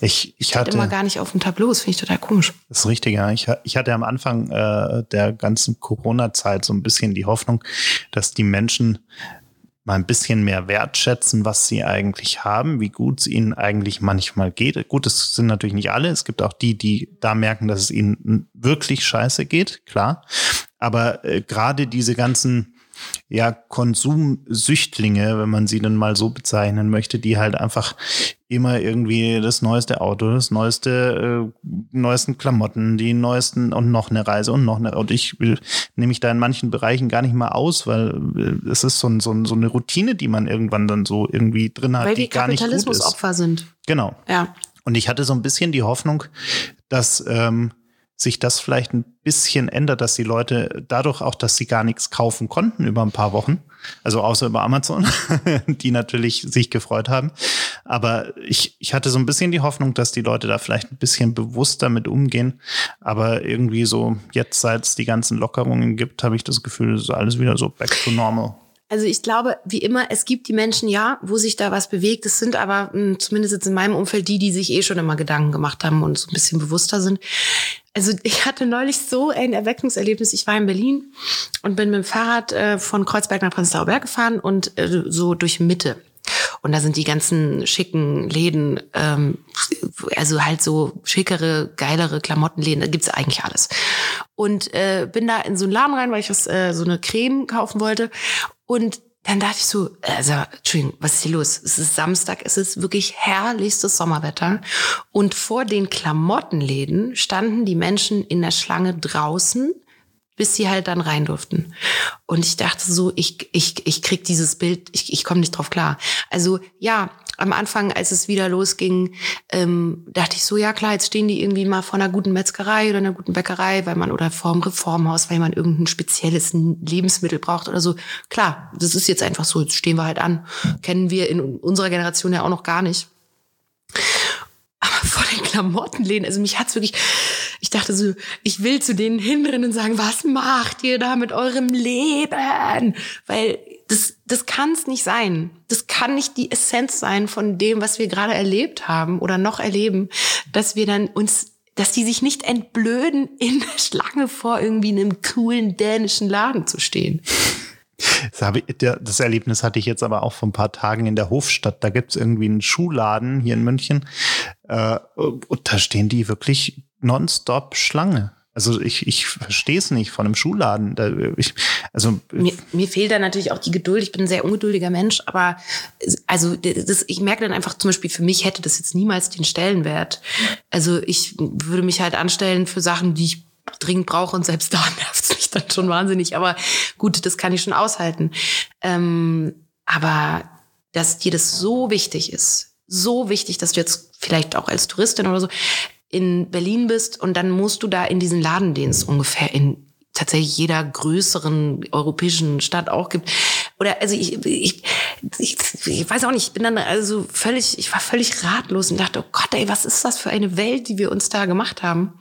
Ich, ich hatte immer gar nicht auf dem Tableau, das finde ich total komisch. Das ist richtig, ja. Ich, ich hatte am Anfang äh, der ganzen Corona-Zeit so ein bisschen die Hoffnung, dass die Menschen mal ein bisschen mehr wertschätzen, was sie eigentlich haben, wie gut es ihnen eigentlich manchmal geht. Gut, es sind natürlich nicht alle. Es gibt auch die, die da merken, dass es ihnen wirklich scheiße geht, klar. Aber äh, gerade diese ganzen ja, Konsumsüchtlinge, wenn man sie dann mal so bezeichnen möchte, die halt einfach immer irgendwie das neueste Auto, das neueste, äh, neuesten Klamotten, die neuesten und noch eine Reise und noch eine. Und ich will, nehme ich da in manchen Bereichen gar nicht mal aus, weil äh, es ist so, ein, so, ein, so eine Routine, die man irgendwann dann so irgendwie drin hat, weil die gar nicht gut ist. Kapitalismusopfer sind. Genau. Ja. Und ich hatte so ein bisschen die Hoffnung, dass ähm, sich das vielleicht ein bisschen ändert, dass die Leute dadurch auch, dass sie gar nichts kaufen konnten über ein paar Wochen, also außer über Amazon, [LAUGHS] die natürlich sich gefreut haben. Aber ich, ich hatte so ein bisschen die Hoffnung, dass die Leute da vielleicht ein bisschen bewusster mit umgehen. Aber irgendwie so, jetzt seit es die ganzen Lockerungen gibt, habe ich das Gefühl, es ist alles wieder so back to normal. Also ich glaube, wie immer, es gibt die Menschen, ja, wo sich da was bewegt. Es sind aber mh, hm, zumindest jetzt in meinem Umfeld die, die sich eh schon immer Gedanken gemacht haben und so ein bisschen bewusster sind. Also ich hatte neulich so ein Erweckungserlebnis. Ich war in Berlin und bin mit dem Fahrrad äh, von Kreuzberg nach Prenzlauer Berg gefahren und äh, so durch Mitte. Und da sind die ganzen schicken Läden, ähm, also halt so schickere, geilere Klamottenläden, da gibt's eigentlich alles. Und äh, bin da in so einen Laden rein, weil ich was, äh, so eine Creme kaufen wollte. Und dann dachte ich so, also, Entschuldigung, was ist hier los? Es ist Samstag, es ist wirklich herrlichstes Sommerwetter. Und vor den Klamottenläden standen die Menschen in der Schlange draußen, bis sie halt dann rein durften. Und ich dachte so, ich, ich, ich krieg dieses Bild, ich, ich komme nicht drauf klar. Also ja, am Anfang, als es wieder losging, ähm, dachte ich so, ja klar, jetzt stehen die irgendwie mal vor einer guten Metzgerei oder einer guten Bäckerei, weil man oder vor einem Reformhaus, weil man irgendein spezielles Lebensmittel braucht oder so. Klar, das ist jetzt einfach so, jetzt stehen wir halt an. Kennen wir in unserer Generation ja auch noch gar nicht. Aber vor den Klamottenläden, also mich hat's wirklich, ich dachte so, ich will zu denen hinrennen und sagen, was macht ihr da mit eurem Leben? Weil das, das kann es nicht sein. Das kann nicht die Essenz sein von dem, was wir gerade erlebt haben oder noch erleben, dass wir dann uns dass die sich nicht entblöden, [LAUGHS] in der Schlange vor irgendwie einem coolen dänischen Laden zu stehen. Das, ich, das Erlebnis hatte ich jetzt aber auch vor ein paar Tagen in der Hofstadt. Da gibt es irgendwie einen Schuhladen hier in München. Äh, und da stehen die wirklich nonstop Schlange. Also ich, ich verstehe es nicht von einem Schuhladen. Ich, also mir, mir fehlt da natürlich auch die Geduld. Ich bin ein sehr ungeduldiger Mensch, aber also das, ich merke dann einfach zum Beispiel für mich hätte das jetzt niemals den Stellenwert. Also ich würde mich halt anstellen für Sachen, die ich dringend brauche und selbst [LAUGHS] da nervt es mich dann schon wahnsinnig. Aber gut, das kann ich schon aushalten. Ähm, aber dass dir das so wichtig ist, so wichtig, dass du jetzt vielleicht auch als Touristin oder so in Berlin bist und dann musst du da in diesen Laden, den es ungefähr in tatsächlich jeder größeren europäischen Stadt auch gibt. Oder also ich, ich, ich, ich weiß auch nicht, ich bin dann also völlig, ich war völlig ratlos und dachte, oh Gott, ey, was ist das für eine Welt, die wir uns da gemacht haben,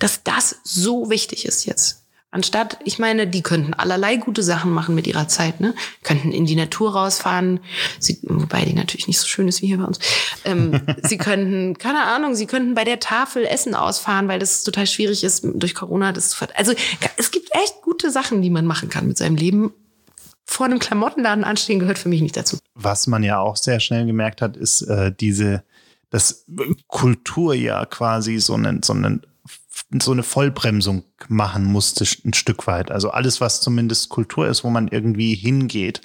dass das so wichtig ist jetzt. Anstatt, ich meine, die könnten allerlei gute Sachen machen mit ihrer Zeit, ne? Könnten in die Natur rausfahren, sie, wobei die natürlich nicht so schön ist wie hier bei uns. Ähm, [LAUGHS] sie könnten, keine Ahnung, sie könnten bei der Tafel Essen ausfahren, weil das total schwierig ist, durch Corona das zu Also es gibt echt gute Sachen, die man machen kann mit seinem Leben. Vor einem Klamottenladen anstehen gehört für mich nicht dazu. Was man ja auch sehr schnell gemerkt hat, ist äh, diese, dass Kultur ja quasi so einen, so einen so eine Vollbremsung machen musste, ein Stück weit. Also alles, was zumindest Kultur ist, wo man irgendwie hingeht,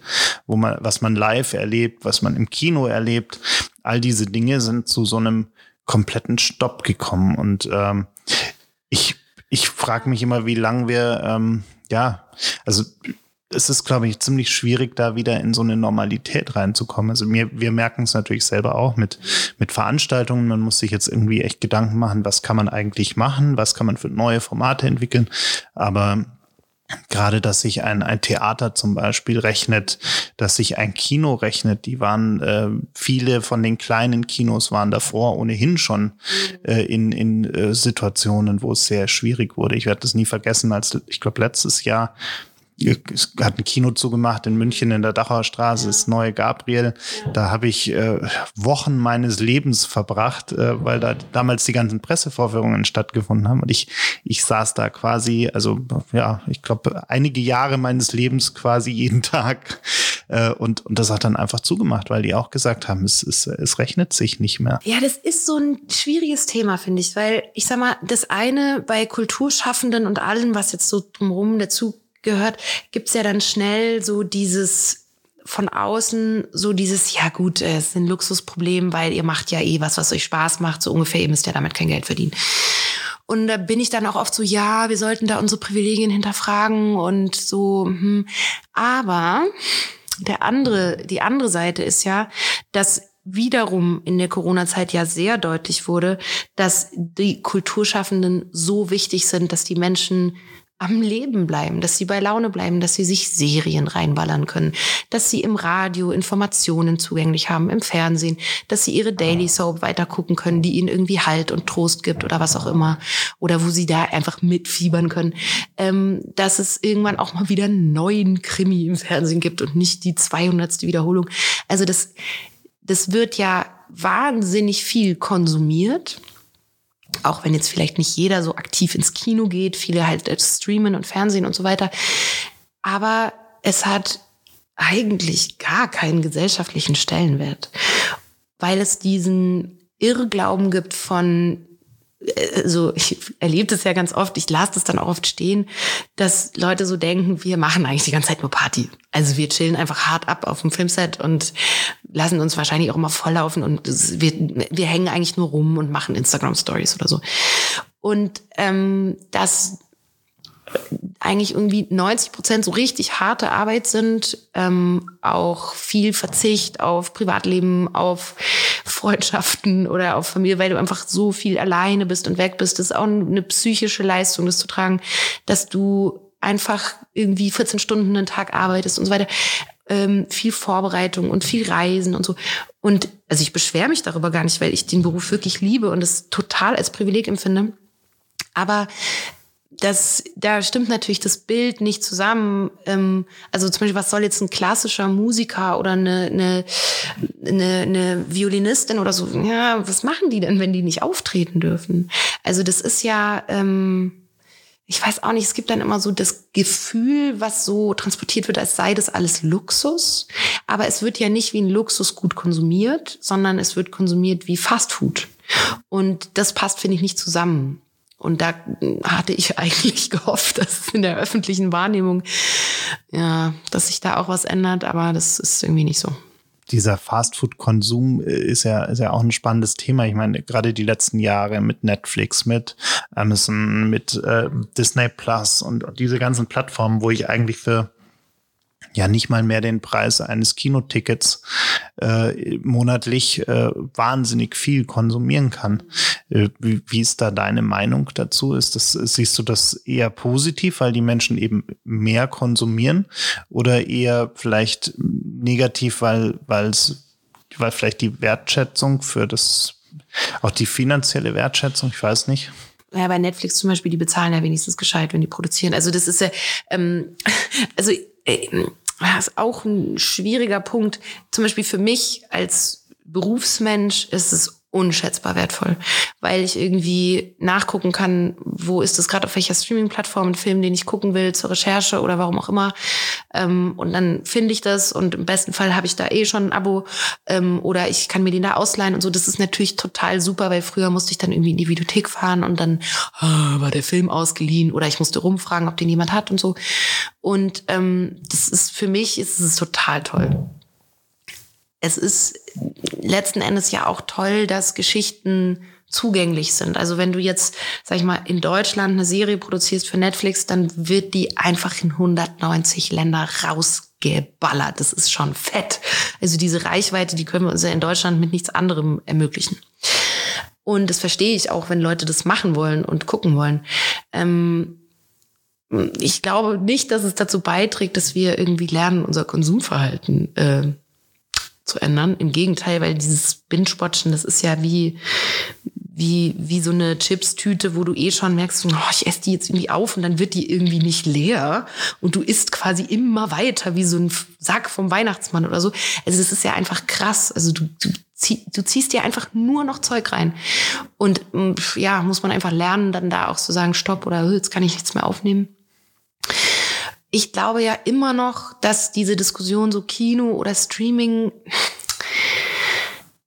wo man, was man live erlebt, was man im Kino erlebt, all diese Dinge sind zu so einem kompletten Stopp gekommen. Und ähm, ich, ich frage mich immer, wie lange wir, ähm, ja, also es ist, glaube ich, ziemlich schwierig, da wieder in so eine Normalität reinzukommen. Also mir, wir merken es natürlich selber auch mit, mit Veranstaltungen. Man muss sich jetzt irgendwie echt Gedanken machen, was kann man eigentlich machen, was kann man für neue Formate entwickeln. Aber gerade, dass sich ein, ein Theater zum Beispiel rechnet, dass sich ein Kino rechnet. Die waren, äh, viele von den kleinen Kinos waren davor ohnehin schon äh, in, in äh, Situationen, wo es sehr schwierig wurde. Ich werde das nie vergessen, als ich glaube letztes Jahr hat ein Kino zugemacht in München in der Dachauer Straße, das neue Gabriel. Da habe ich äh, Wochen meines Lebens verbracht, äh, weil da damals die ganzen Pressevorführungen stattgefunden haben. Und ich, ich saß da quasi, also ja, ich glaube, einige Jahre meines Lebens quasi jeden [LAUGHS] Tag. Äh, und, und das hat dann einfach zugemacht, weil die auch gesagt haben, es, es, es rechnet sich nicht mehr. Ja, das ist so ein schwieriges Thema, finde ich, weil ich sag mal, das eine bei Kulturschaffenden und allem, was jetzt so drumherum dazu gehört, gibt's ja dann schnell so dieses von außen so dieses, ja gut, es ist ein Luxusproblem, weil ihr macht ja eh was, was euch Spaß macht, so ungefähr, ihr müsst ja damit kein Geld verdienen. Und da bin ich dann auch oft so, ja, wir sollten da unsere Privilegien hinterfragen und so. Hm. Aber der andere, die andere Seite ist ja, dass wiederum in der Corona-Zeit ja sehr deutlich wurde, dass die Kulturschaffenden so wichtig sind, dass die Menschen am Leben bleiben, dass sie bei Laune bleiben, dass sie sich Serien reinballern können, dass sie im Radio Informationen zugänglich haben, im Fernsehen, dass sie ihre Daily Soap weiter gucken können, die ihnen irgendwie Halt und Trost gibt oder was auch immer, oder wo sie da einfach mitfiebern können, ähm, dass es irgendwann auch mal wieder einen neuen Krimi im Fernsehen gibt und nicht die 200. Wiederholung. Also das, das wird ja wahnsinnig viel konsumiert auch wenn jetzt vielleicht nicht jeder so aktiv ins Kino geht, viele halt streamen und Fernsehen und so weiter. Aber es hat eigentlich gar keinen gesellschaftlichen Stellenwert, weil es diesen Irrglauben gibt von also ich erlebe das ja ganz oft, ich lasse das dann auch oft stehen, dass Leute so denken, wir machen eigentlich die ganze Zeit nur Party. Also wir chillen einfach hart ab auf dem Filmset und lassen uns wahrscheinlich auch immer volllaufen und wir, wir hängen eigentlich nur rum und machen Instagram Stories oder so. Und ähm, das eigentlich irgendwie 90 Prozent so richtig harte Arbeit sind, ähm, auch viel Verzicht auf Privatleben, auf Freundschaften oder auf Familie, weil du einfach so viel alleine bist und weg bist. Das ist auch eine psychische Leistung, das zu tragen, dass du einfach irgendwie 14 Stunden einen Tag arbeitest und so weiter. Ähm, viel Vorbereitung und viel Reisen und so. Und also ich beschwere mich darüber gar nicht, weil ich den Beruf wirklich liebe und es total als Privileg empfinde. Aber das, da stimmt natürlich das Bild nicht zusammen. Ähm, also zum Beispiel, was soll jetzt ein klassischer Musiker oder eine, eine, eine, eine Violinistin oder so, ja, was machen die denn, wenn die nicht auftreten dürfen? Also das ist ja, ähm, ich weiß auch nicht, es gibt dann immer so das Gefühl, was so transportiert wird, als sei das alles Luxus. Aber es wird ja nicht wie ein Luxus gut konsumiert, sondern es wird konsumiert wie Fastfood. Und das passt, finde ich, nicht zusammen. Und da hatte ich [LAUGHS] eigentlich gehofft, dass in der öffentlichen Wahrnehmung, ja, dass sich da auch was ändert, aber das ist irgendwie nicht so. Dieser Fastfood-Konsum ist ja, ist ja auch ein spannendes Thema. Ich meine, gerade die letzten Jahre mit Netflix, mit Amazon, mit äh, Disney Plus und diese ganzen Plattformen, wo ich eigentlich für ja nicht mal mehr den Preis eines Kinotickets äh, monatlich äh, wahnsinnig viel konsumieren kann. Äh, wie, wie ist da deine Meinung dazu? Ist das, siehst du das eher positiv, weil die Menschen eben mehr konsumieren oder eher vielleicht negativ, weil, weil's, weil vielleicht die Wertschätzung für das, auch die finanzielle Wertschätzung, ich weiß nicht. Ja, bei Netflix zum Beispiel, die bezahlen ja wenigstens gescheit, wenn die produzieren. Also das ist ja, ähm, [LAUGHS] also äh, das ist auch ein schwieriger Punkt. Zum Beispiel für mich als Berufsmensch ist es unschätzbar wertvoll, weil ich irgendwie nachgucken kann, wo ist es gerade auf welcher Streaming-Plattform ein Film, den ich gucken will zur Recherche oder warum auch immer. Ähm, und dann finde ich das und im besten Fall habe ich da eh schon ein Abo ähm, oder ich kann mir den da ausleihen und so. Das ist natürlich total super, weil früher musste ich dann irgendwie in die Videothek fahren und dann oh, war der Film ausgeliehen oder ich musste rumfragen, ob den jemand hat und so. Und ähm, das ist für mich ist es total toll es ist letzten Endes ja auch toll, dass Geschichten zugänglich sind. Also wenn du jetzt, sag ich mal, in Deutschland eine Serie produzierst für Netflix, dann wird die einfach in 190 Länder rausgeballert. Das ist schon fett. Also diese Reichweite, die können wir uns ja in Deutschland mit nichts anderem ermöglichen. Und das verstehe ich auch, wenn Leute das machen wollen und gucken wollen. Ähm, ich glaube nicht, dass es dazu beiträgt, dass wir irgendwie lernen, unser Konsumverhalten äh, zu ändern. Im Gegenteil, weil dieses Binge-Watchen, das ist ja wie, wie, wie so eine Chips-Tüte, wo du eh schon merkst, oh, ich esse die jetzt irgendwie auf und dann wird die irgendwie nicht leer und du isst quasi immer weiter wie so ein Sack vom Weihnachtsmann oder so. Also das ist ja einfach krass. Also du, du, zieh, du ziehst dir einfach nur noch Zeug rein. Und mm, ja, muss man einfach lernen, dann da auch zu sagen, stopp oder jetzt kann ich nichts mehr aufnehmen ich glaube ja immer noch, dass diese Diskussion so Kino oder Streaming,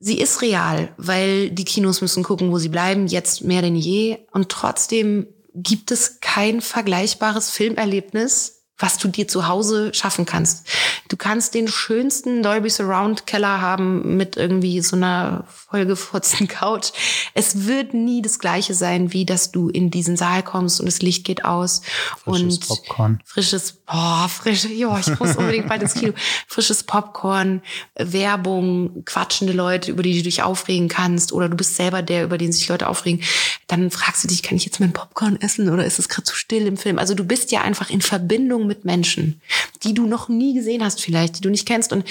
sie ist real, weil die Kinos müssen gucken, wo sie bleiben, jetzt mehr denn je. Und trotzdem gibt es kein vergleichbares Filmerlebnis, was du dir zu Hause schaffen kannst. Du kannst den schönsten Dolby Surround Keller haben mit irgendwie so einer vollgefurzten [LAUGHS] Couch. Es wird nie das gleiche sein, wie dass du in diesen Saal kommst und das Licht geht aus frisches und Popcorn. frisches, boah, frische, ja, ich muss unbedingt bald ins Kino. [LAUGHS] Frisches Popcorn, Werbung, quatschende Leute, über die du dich aufregen kannst oder du bist selber der, über den sich Leute aufregen. Dann fragst du dich, kann ich jetzt mein Popcorn essen oder ist es gerade zu still im Film? Also du bist ja einfach in Verbindung mit Menschen, die du noch nie gesehen hast vielleicht, die du nicht kennst und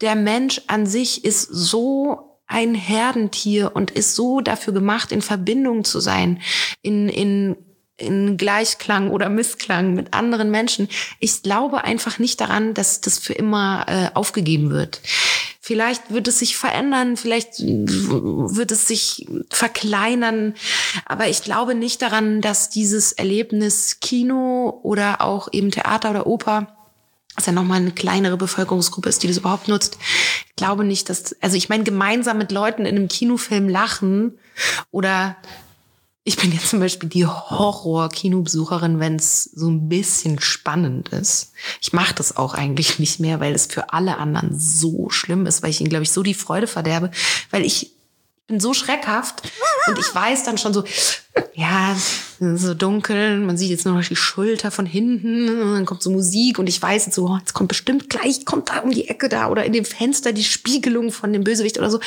der Mensch an sich ist so ein Herdentier und ist so dafür gemacht, in Verbindung zu sein, in, in, in Gleichklang oder Missklang mit anderen Menschen. Ich glaube einfach nicht daran, dass das für immer äh, aufgegeben wird. Vielleicht wird es sich verändern, vielleicht wird es sich verkleinern, aber ich glaube nicht daran, dass dieses Erlebnis Kino oder auch eben Theater oder Oper was ja nochmal eine kleinere Bevölkerungsgruppe ist, die das überhaupt nutzt. Ich glaube nicht, dass, also ich meine, gemeinsam mit Leuten in einem Kinofilm lachen oder ich bin jetzt zum Beispiel die Horror-Kinobesucherin, wenn es so ein bisschen spannend ist. Ich mache das auch eigentlich nicht mehr, weil es für alle anderen so schlimm ist, weil ich ihnen, glaube ich, so die Freude verderbe, weil ich bin so schreckhaft und ich weiß dann schon so, ja, so dunkel, man sieht jetzt nur noch die Schulter von hinten und dann kommt so Musik und ich weiß jetzt so, oh, jetzt kommt bestimmt gleich, kommt da um die Ecke da oder in dem Fenster die Spiegelung von dem Bösewicht oder so.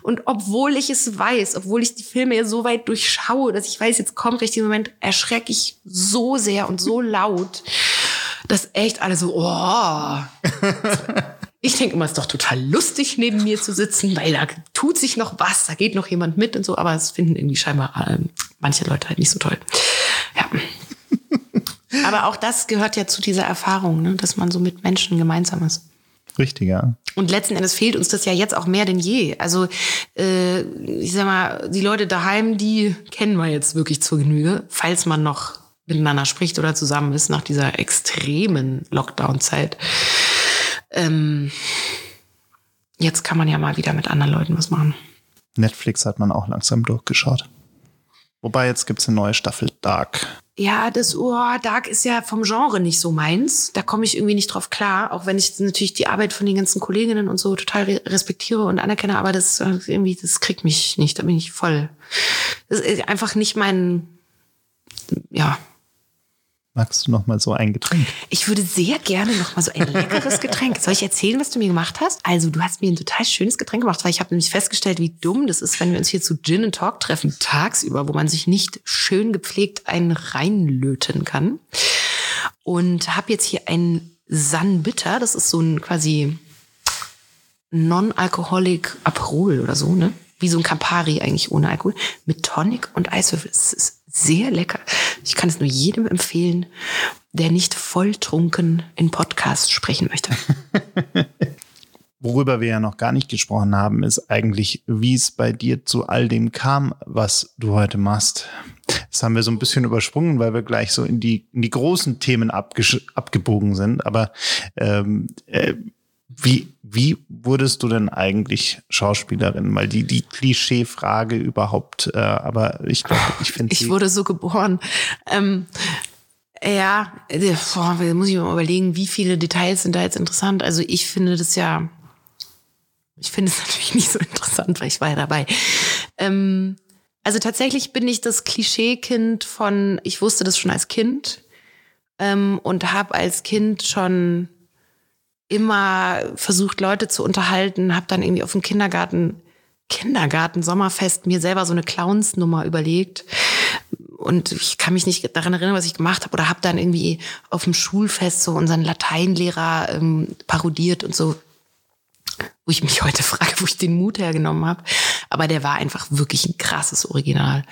Und obwohl ich es weiß, obwohl ich die Filme ja so weit durchschaue, dass ich weiß, jetzt kommt gleich dieser Moment, erschrecke ich so sehr und so laut, dass echt alle so, oh. [LAUGHS] Ich denke immer, es ist doch total lustig, neben mir zu sitzen, weil da tut sich noch was, da geht noch jemand mit und so, aber es finden irgendwie scheinbar äh, manche Leute halt nicht so toll. Ja. [LAUGHS] aber auch das gehört ja zu dieser Erfahrung, ne, dass man so mit Menschen gemeinsam ist. Richtig, ja. Und letzten Endes fehlt uns das ja jetzt auch mehr denn je. Also äh, ich sag mal, die Leute daheim, die kennen wir jetzt wirklich zur Genüge, falls man noch miteinander spricht oder zusammen ist nach dieser extremen Lockdown-Zeit. Ähm, jetzt kann man ja mal wieder mit anderen Leuten was machen. Netflix hat man auch langsam durchgeschaut. Wobei jetzt gibt es eine neue Staffel Dark. Ja, das oh, Dark ist ja vom Genre nicht so meins. Da komme ich irgendwie nicht drauf klar, auch wenn ich natürlich die Arbeit von den ganzen Kolleginnen und so total respektiere und anerkenne, aber das äh, irgendwie, das kriegt mich nicht. Da bin ich voll. Das ist einfach nicht mein, ja, Magst du noch mal so ein Getränk? Ich würde sehr gerne noch mal so ein leckeres Getränk. Soll ich erzählen, was du mir gemacht hast? Also, du hast mir ein total schönes Getränk gemacht, weil ich habe nämlich festgestellt, wie dumm das ist, wenn wir uns hier zu Gin and Talk treffen, tagsüber, wo man sich nicht schön gepflegt einen reinlöten kann. Und habe jetzt hier ein San Bitter, das ist so ein quasi non-alcoholic Aperol oder so, ne? Wie so ein Campari eigentlich ohne Alkohol, mit Tonic und Eiswürfel. Es ist sehr lecker. Ich kann es nur jedem empfehlen, der nicht volltrunken in Podcast sprechen möchte. [LAUGHS] Worüber wir ja noch gar nicht gesprochen haben, ist eigentlich, wie es bei dir zu all dem kam, was du heute machst. Das haben wir so ein bisschen übersprungen, weil wir gleich so in die, in die großen Themen abgebogen sind. Aber ähm, äh, wie, wie wurdest du denn eigentlich Schauspielerin? Mal die, die Klischee-Frage überhaupt, äh, aber ich glaube, ich finde Ich wurde so geboren. Ähm, ja, boah, muss ich mal überlegen, wie viele Details sind da jetzt interessant. Also ich finde das ja, ich finde es [LAUGHS] natürlich nicht so interessant, weil ich war ja dabei. Ähm, also tatsächlich bin ich das Klischeekind von, ich wusste das schon als Kind ähm, und habe als Kind schon immer versucht, Leute zu unterhalten, habe dann irgendwie auf dem Kindergarten, Kindergarten, Sommerfest mir selber so eine Clownsnummer überlegt. Und ich kann mich nicht daran erinnern, was ich gemacht habe. Oder habe dann irgendwie auf dem Schulfest so unseren Lateinlehrer ähm, parodiert und so wo ich mich heute [LAUGHS] frage, wo ich den Mut hergenommen habe. Aber der war einfach wirklich ein krasses Original.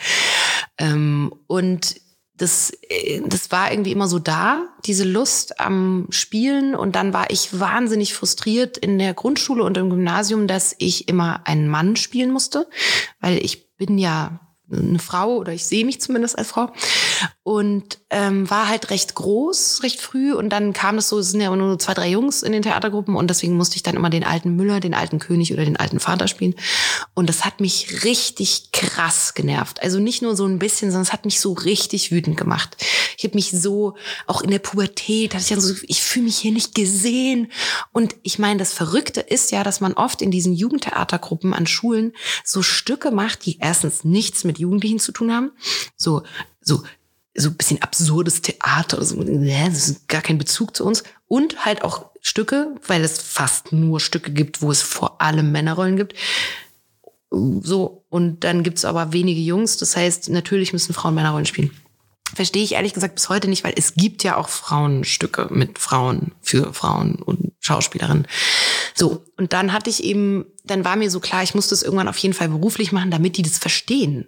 Ähm, und das, äh, das war irgendwie immer so da, diese Lust am Spielen. Und dann war ich wahnsinnig frustriert in der Grundschule und im Gymnasium, dass ich immer einen Mann spielen musste, weil ich bin ja eine Frau oder ich sehe mich zumindest als Frau und ähm, war halt recht groß, recht früh. Und dann kam es so, es sind ja nur zwei, drei Jungs in den Theatergruppen. Und deswegen musste ich dann immer den alten Müller, den alten König oder den alten Vater spielen. Und das hat mich richtig krass genervt. Also nicht nur so ein bisschen, sondern es hat mich so richtig wütend gemacht. Ich habe mich so, auch in der Pubertät, hatte ich dann so, ich fühle mich hier nicht gesehen. Und ich meine, das Verrückte ist ja, dass man oft in diesen Jugendtheatergruppen an Schulen so Stücke macht, die erstens nichts mit Jugendlichen zu tun haben, so so so ein bisschen absurdes Theater oder so. Das ist gar kein Bezug zu uns. Und halt auch Stücke, weil es fast nur Stücke gibt, wo es vor allem Männerrollen gibt. So, und dann gibt's aber wenige Jungs. Das heißt, natürlich müssen Frauen Männerrollen spielen. Verstehe ich ehrlich gesagt bis heute nicht, weil es gibt ja auch Frauenstücke mit Frauen für Frauen und Schauspielerinnen. So, und dann hatte ich eben, dann war mir so klar, ich muss das irgendwann auf jeden Fall beruflich machen, damit die das verstehen.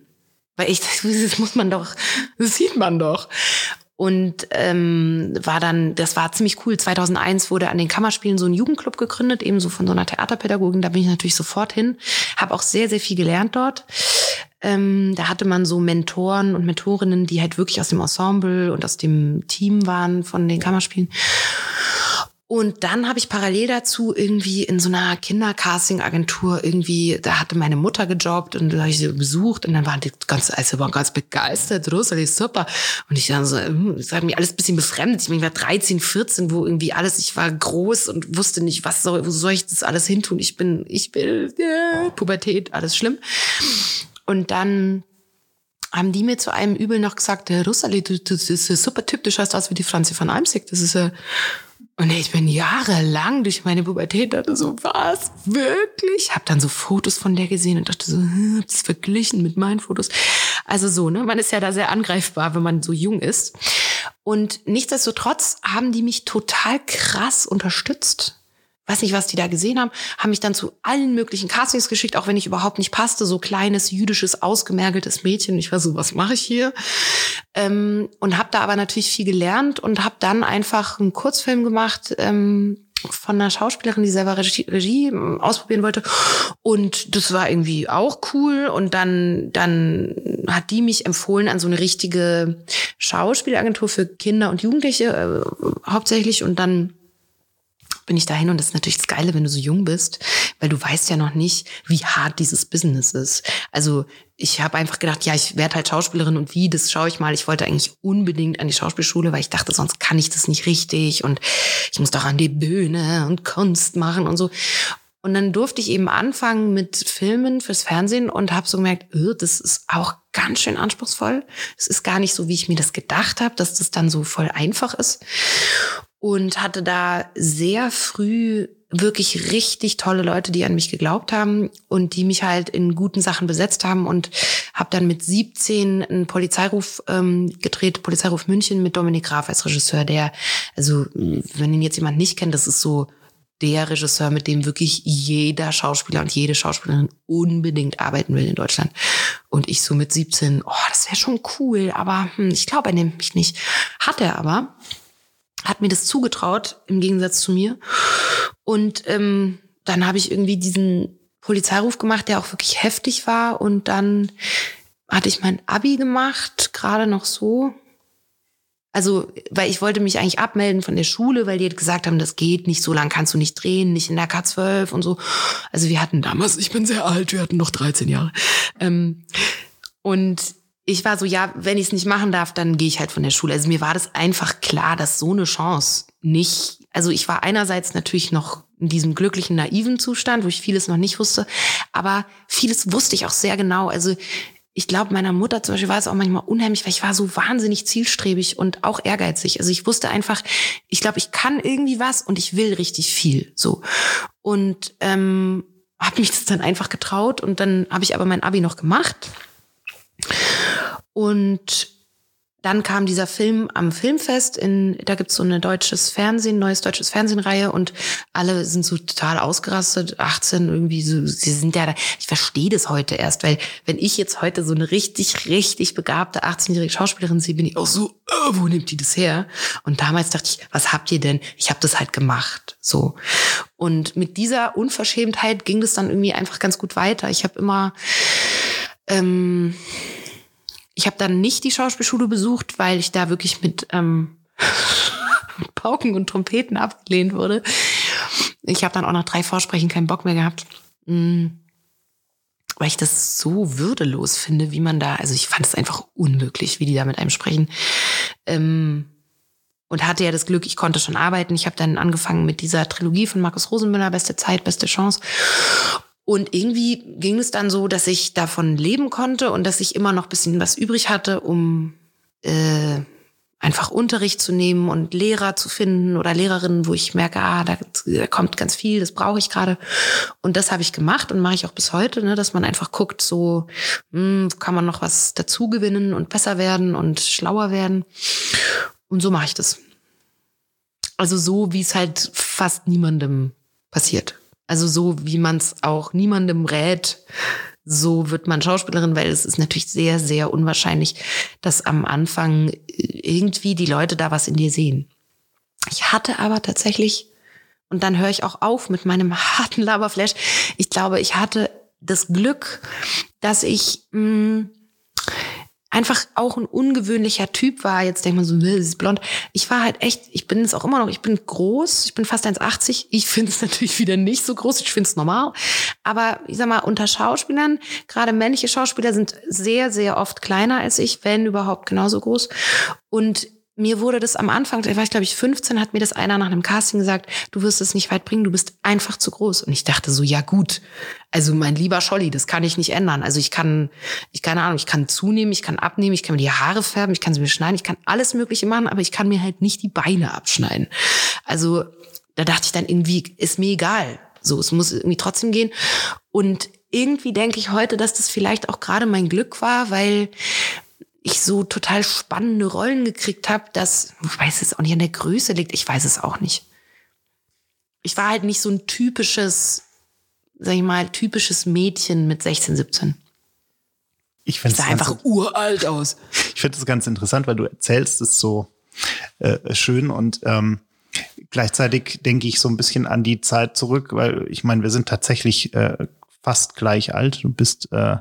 Weil ich, [LAUGHS] das muss man doch, das sieht man doch. Und ähm, war dann, das war ziemlich cool. 2001 wurde an den Kammerspielen so ein Jugendclub gegründet, ebenso von so einer Theaterpädagogin. Da bin ich natürlich sofort hin, habe auch sehr, sehr viel gelernt dort. Ähm, da hatte man so Mentoren und Mentorinnen, die halt wirklich aus dem Ensemble und aus dem Team waren von den Kammerspielen. Und dann habe ich parallel dazu irgendwie in so einer Kindercasting-Agentur irgendwie, da hatte meine Mutter gejobbt und da habe ich sie besucht und dann waren die ganz, also waren ganz begeistert, Rosalie, super. Und ich dann so, hm, das hat mich alles ein bisschen befremdet. Ich, meine, ich war 13, 14, wo irgendwie alles, ich war groß und wusste nicht, was soll, wo soll ich das alles hintun? Ich bin, ich bin, äh, Pubertät, alles schlimm. Und dann haben die mir zu einem Übel noch gesagt, Rosalie, du, du, das ist ein super Typ, du schaust aus wie die Franzi von Almsig. Das ist ja, und ich bin jahrelang durch meine Pubertät dachte so, was? Wirklich? Hab dann so Fotos von der gesehen und dachte so, hm, verglichen mit meinen Fotos. Also so, ne? Man ist ja da sehr angreifbar, wenn man so jung ist. Und nichtsdestotrotz haben die mich total krass unterstützt weiß nicht, was die da gesehen haben, haben mich dann zu allen möglichen Castings geschickt, auch wenn ich überhaupt nicht passte, so kleines jüdisches ausgemergeltes Mädchen. Ich war so, was mache ich hier? Ähm, und habe da aber natürlich viel gelernt und habe dann einfach einen Kurzfilm gemacht. Ähm, von einer Schauspielerin, die selber Regie, Regie ähm, ausprobieren wollte. Und das war irgendwie auch cool. Und dann, dann hat die mich empfohlen an so eine richtige Schauspielagentur für Kinder und Jugendliche äh, hauptsächlich. Und dann bin ich dahin und das ist natürlich das Geile, wenn du so jung bist, weil du weißt ja noch nicht, wie hart dieses Business ist. Also ich habe einfach gedacht, ja, ich werde halt Schauspielerin und wie, das schaue ich mal. Ich wollte eigentlich unbedingt an die Schauspielschule, weil ich dachte, sonst kann ich das nicht richtig und ich muss doch an die Bühne und Kunst machen und so. Und dann durfte ich eben anfangen mit Filmen fürs Fernsehen und habe so gemerkt, öh, das ist auch ganz schön anspruchsvoll. Es ist gar nicht so, wie ich mir das gedacht habe, dass das dann so voll einfach ist und hatte da sehr früh wirklich richtig tolle Leute, die an mich geglaubt haben und die mich halt in guten Sachen besetzt haben und habe dann mit 17 einen Polizeiruf ähm, gedreht, Polizeiruf München mit Dominik Graf als Regisseur, der, also wenn ihn jetzt jemand nicht kennt, das ist so der Regisseur, mit dem wirklich jeder Schauspieler und jede Schauspielerin unbedingt arbeiten will in Deutschland. Und ich so mit 17, oh, das wäre schon cool, aber hm, ich glaube, er nimmt mich nicht. Hat er aber hat mir das zugetraut, im Gegensatz zu mir. Und ähm, dann habe ich irgendwie diesen Polizeiruf gemacht, der auch wirklich heftig war. Und dann hatte ich mein Abi gemacht, gerade noch so. Also, weil ich wollte mich eigentlich abmelden von der Schule, weil die gesagt haben, das geht nicht, so lang kannst du nicht drehen, nicht in der K12 und so. Also wir hatten damals, ich bin sehr alt, wir hatten noch 13 Jahre. Ähm, und ich war so, ja, wenn ich es nicht machen darf, dann gehe ich halt von der Schule. Also mir war das einfach klar, dass so eine Chance nicht, also ich war einerseits natürlich noch in diesem glücklichen, naiven Zustand, wo ich vieles noch nicht wusste, aber vieles wusste ich auch sehr genau. Also ich glaube, meiner Mutter zum Beispiel war es auch manchmal unheimlich, weil ich war so wahnsinnig zielstrebig und auch ehrgeizig. Also ich wusste einfach, ich glaube, ich kann irgendwie was und ich will richtig viel. So. Und ähm, habe mich das dann einfach getraut und dann habe ich aber mein Abi noch gemacht und dann kam dieser Film am Filmfest in, da gibt's so eine deutsches Fernsehen, neues deutsches Fernsehenreihe und alle sind so total ausgerastet, 18 irgendwie so, sie sind ja da, ich verstehe das heute erst, weil wenn ich jetzt heute so eine richtig, richtig begabte 18-jährige Schauspielerin sehe, bin ich auch so, oh, wo nimmt die das her? Und damals dachte ich, was habt ihr denn? Ich habe das halt gemacht, so. Und mit dieser Unverschämtheit ging das dann irgendwie einfach ganz gut weiter. Ich habe immer, ähm, ich habe dann nicht die Schauspielschule besucht, weil ich da wirklich mit ähm, [LAUGHS] Pauken und Trompeten abgelehnt wurde. Ich habe dann auch nach drei Vorsprechen keinen Bock mehr gehabt. Mhm. Weil ich das so würdelos finde, wie man da, also ich fand es einfach unmöglich, wie die da mit einem sprechen. Ähm, und hatte ja das Glück, ich konnte schon arbeiten. Ich habe dann angefangen mit dieser Trilogie von Markus Rosenmüller, Beste Zeit, beste Chance. Und irgendwie ging es dann so, dass ich davon leben konnte und dass ich immer noch bisschen was übrig hatte, um äh, einfach Unterricht zu nehmen und Lehrer zu finden oder Lehrerinnen, wo ich merke, ah, da, da kommt ganz viel, das brauche ich gerade. Und das habe ich gemacht und mache ich auch bis heute, ne, dass man einfach guckt, so mh, hm, kann man noch was dazu gewinnen und besser werden und schlauer werden. Und so mache ich das. Also so, wie es halt fast niemandem passiert. Also so, wie man es auch niemandem rät, so wird man Schauspielerin, weil es ist natürlich sehr, sehr unwahrscheinlich, dass am Anfang irgendwie die Leute da was in dir sehen. Ich hatte aber tatsächlich, und dann höre ich auch auf mit meinem [LAUGHS] harten Laberflash, ich glaube, ich hatte das Glück, dass ich mh, hm, einfach auch ein ungewöhnlicher Typ war. Jetzt denkt man so, sie ist blond. Ich war halt echt, ich bin es auch immer noch, ich bin groß, ich bin fast 1,80. Ich finde es [LAUGHS] natürlich wieder nicht so groß, ich finde es normal. Aber ich sag mal, unter Schauspielern, gerade männliche Schauspieler sind sehr, sehr oft kleiner als ich, wenn überhaupt genauso groß. Und mir wurde das am Anfang, da war ich glaube ich 15, hat mir das einer nach einem Casting gesagt, du wirst es nicht weit bringen, du bist einfach zu groß. Und ich dachte so, ja gut, also mein lieber Scholli, das kann ich nicht ändern. Also ich kann, ich keine Ahnung, ich kann zunehmen, ich kann abnehmen, ich kann mir die Haare färben, ich kann sie mir schneiden, ich kann alles Mögliche machen, aber ich kann mir halt nicht die Beine abschneiden. Also da dachte ich dann irgendwie, ist mir egal. So, es muss irgendwie trotzdem gehen. Und irgendwie denke ich heute, dass das vielleicht auch gerade mein Glück war, weil ich so total spannende Rollen gekriegt habe, dass, ich weiß es auch nicht an der Größe liegt, ich weiß es auch nicht. Ich war halt nicht so ein typisches, sag ich mal, typisches Mädchen mit 16, 17. Ich finde es einfach uralt aus. [LAUGHS] Ich finde es ganz interessant, weil du erzählst es so äh, schön und ähm, gleichzeitig denke ich so ein bisschen an die Zeit zurück, weil ich meine, wir sind tatsächlich äh, fast gleich alt. Du bist äh,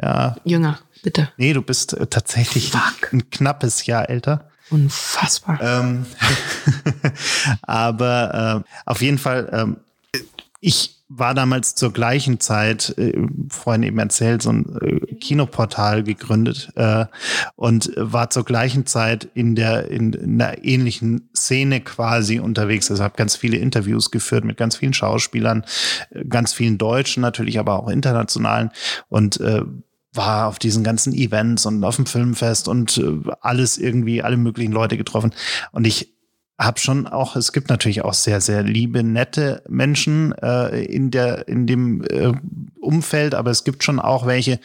ja jünger. Bitte. Nee, du bist äh, tatsächlich Fuck. ein knappes Jahr älter. Unfassbar. Ähm, [LAUGHS] aber äh, auf jeden Fall, ähm, ich war damals zur gleichen Zeit, äh, vorhin eben erzählt, so ein äh, Kinoportal gegründet äh, und war zur gleichen Zeit in der in, in einer ähnlichen Szene quasi unterwegs. Also habe ganz viele Interviews geführt mit ganz vielen Schauspielern, äh, ganz vielen Deutschen natürlich, aber auch internationalen und äh, war auf diesen ganzen Events und auf dem Filmfest und äh, alles irgendwie, alle möglichen Leute getroffen. Und ich habe schon auch, es gibt natürlich auch sehr, sehr liebe, nette Menschen äh, in der, in dem äh, Umfeld, aber es gibt schon auch welche,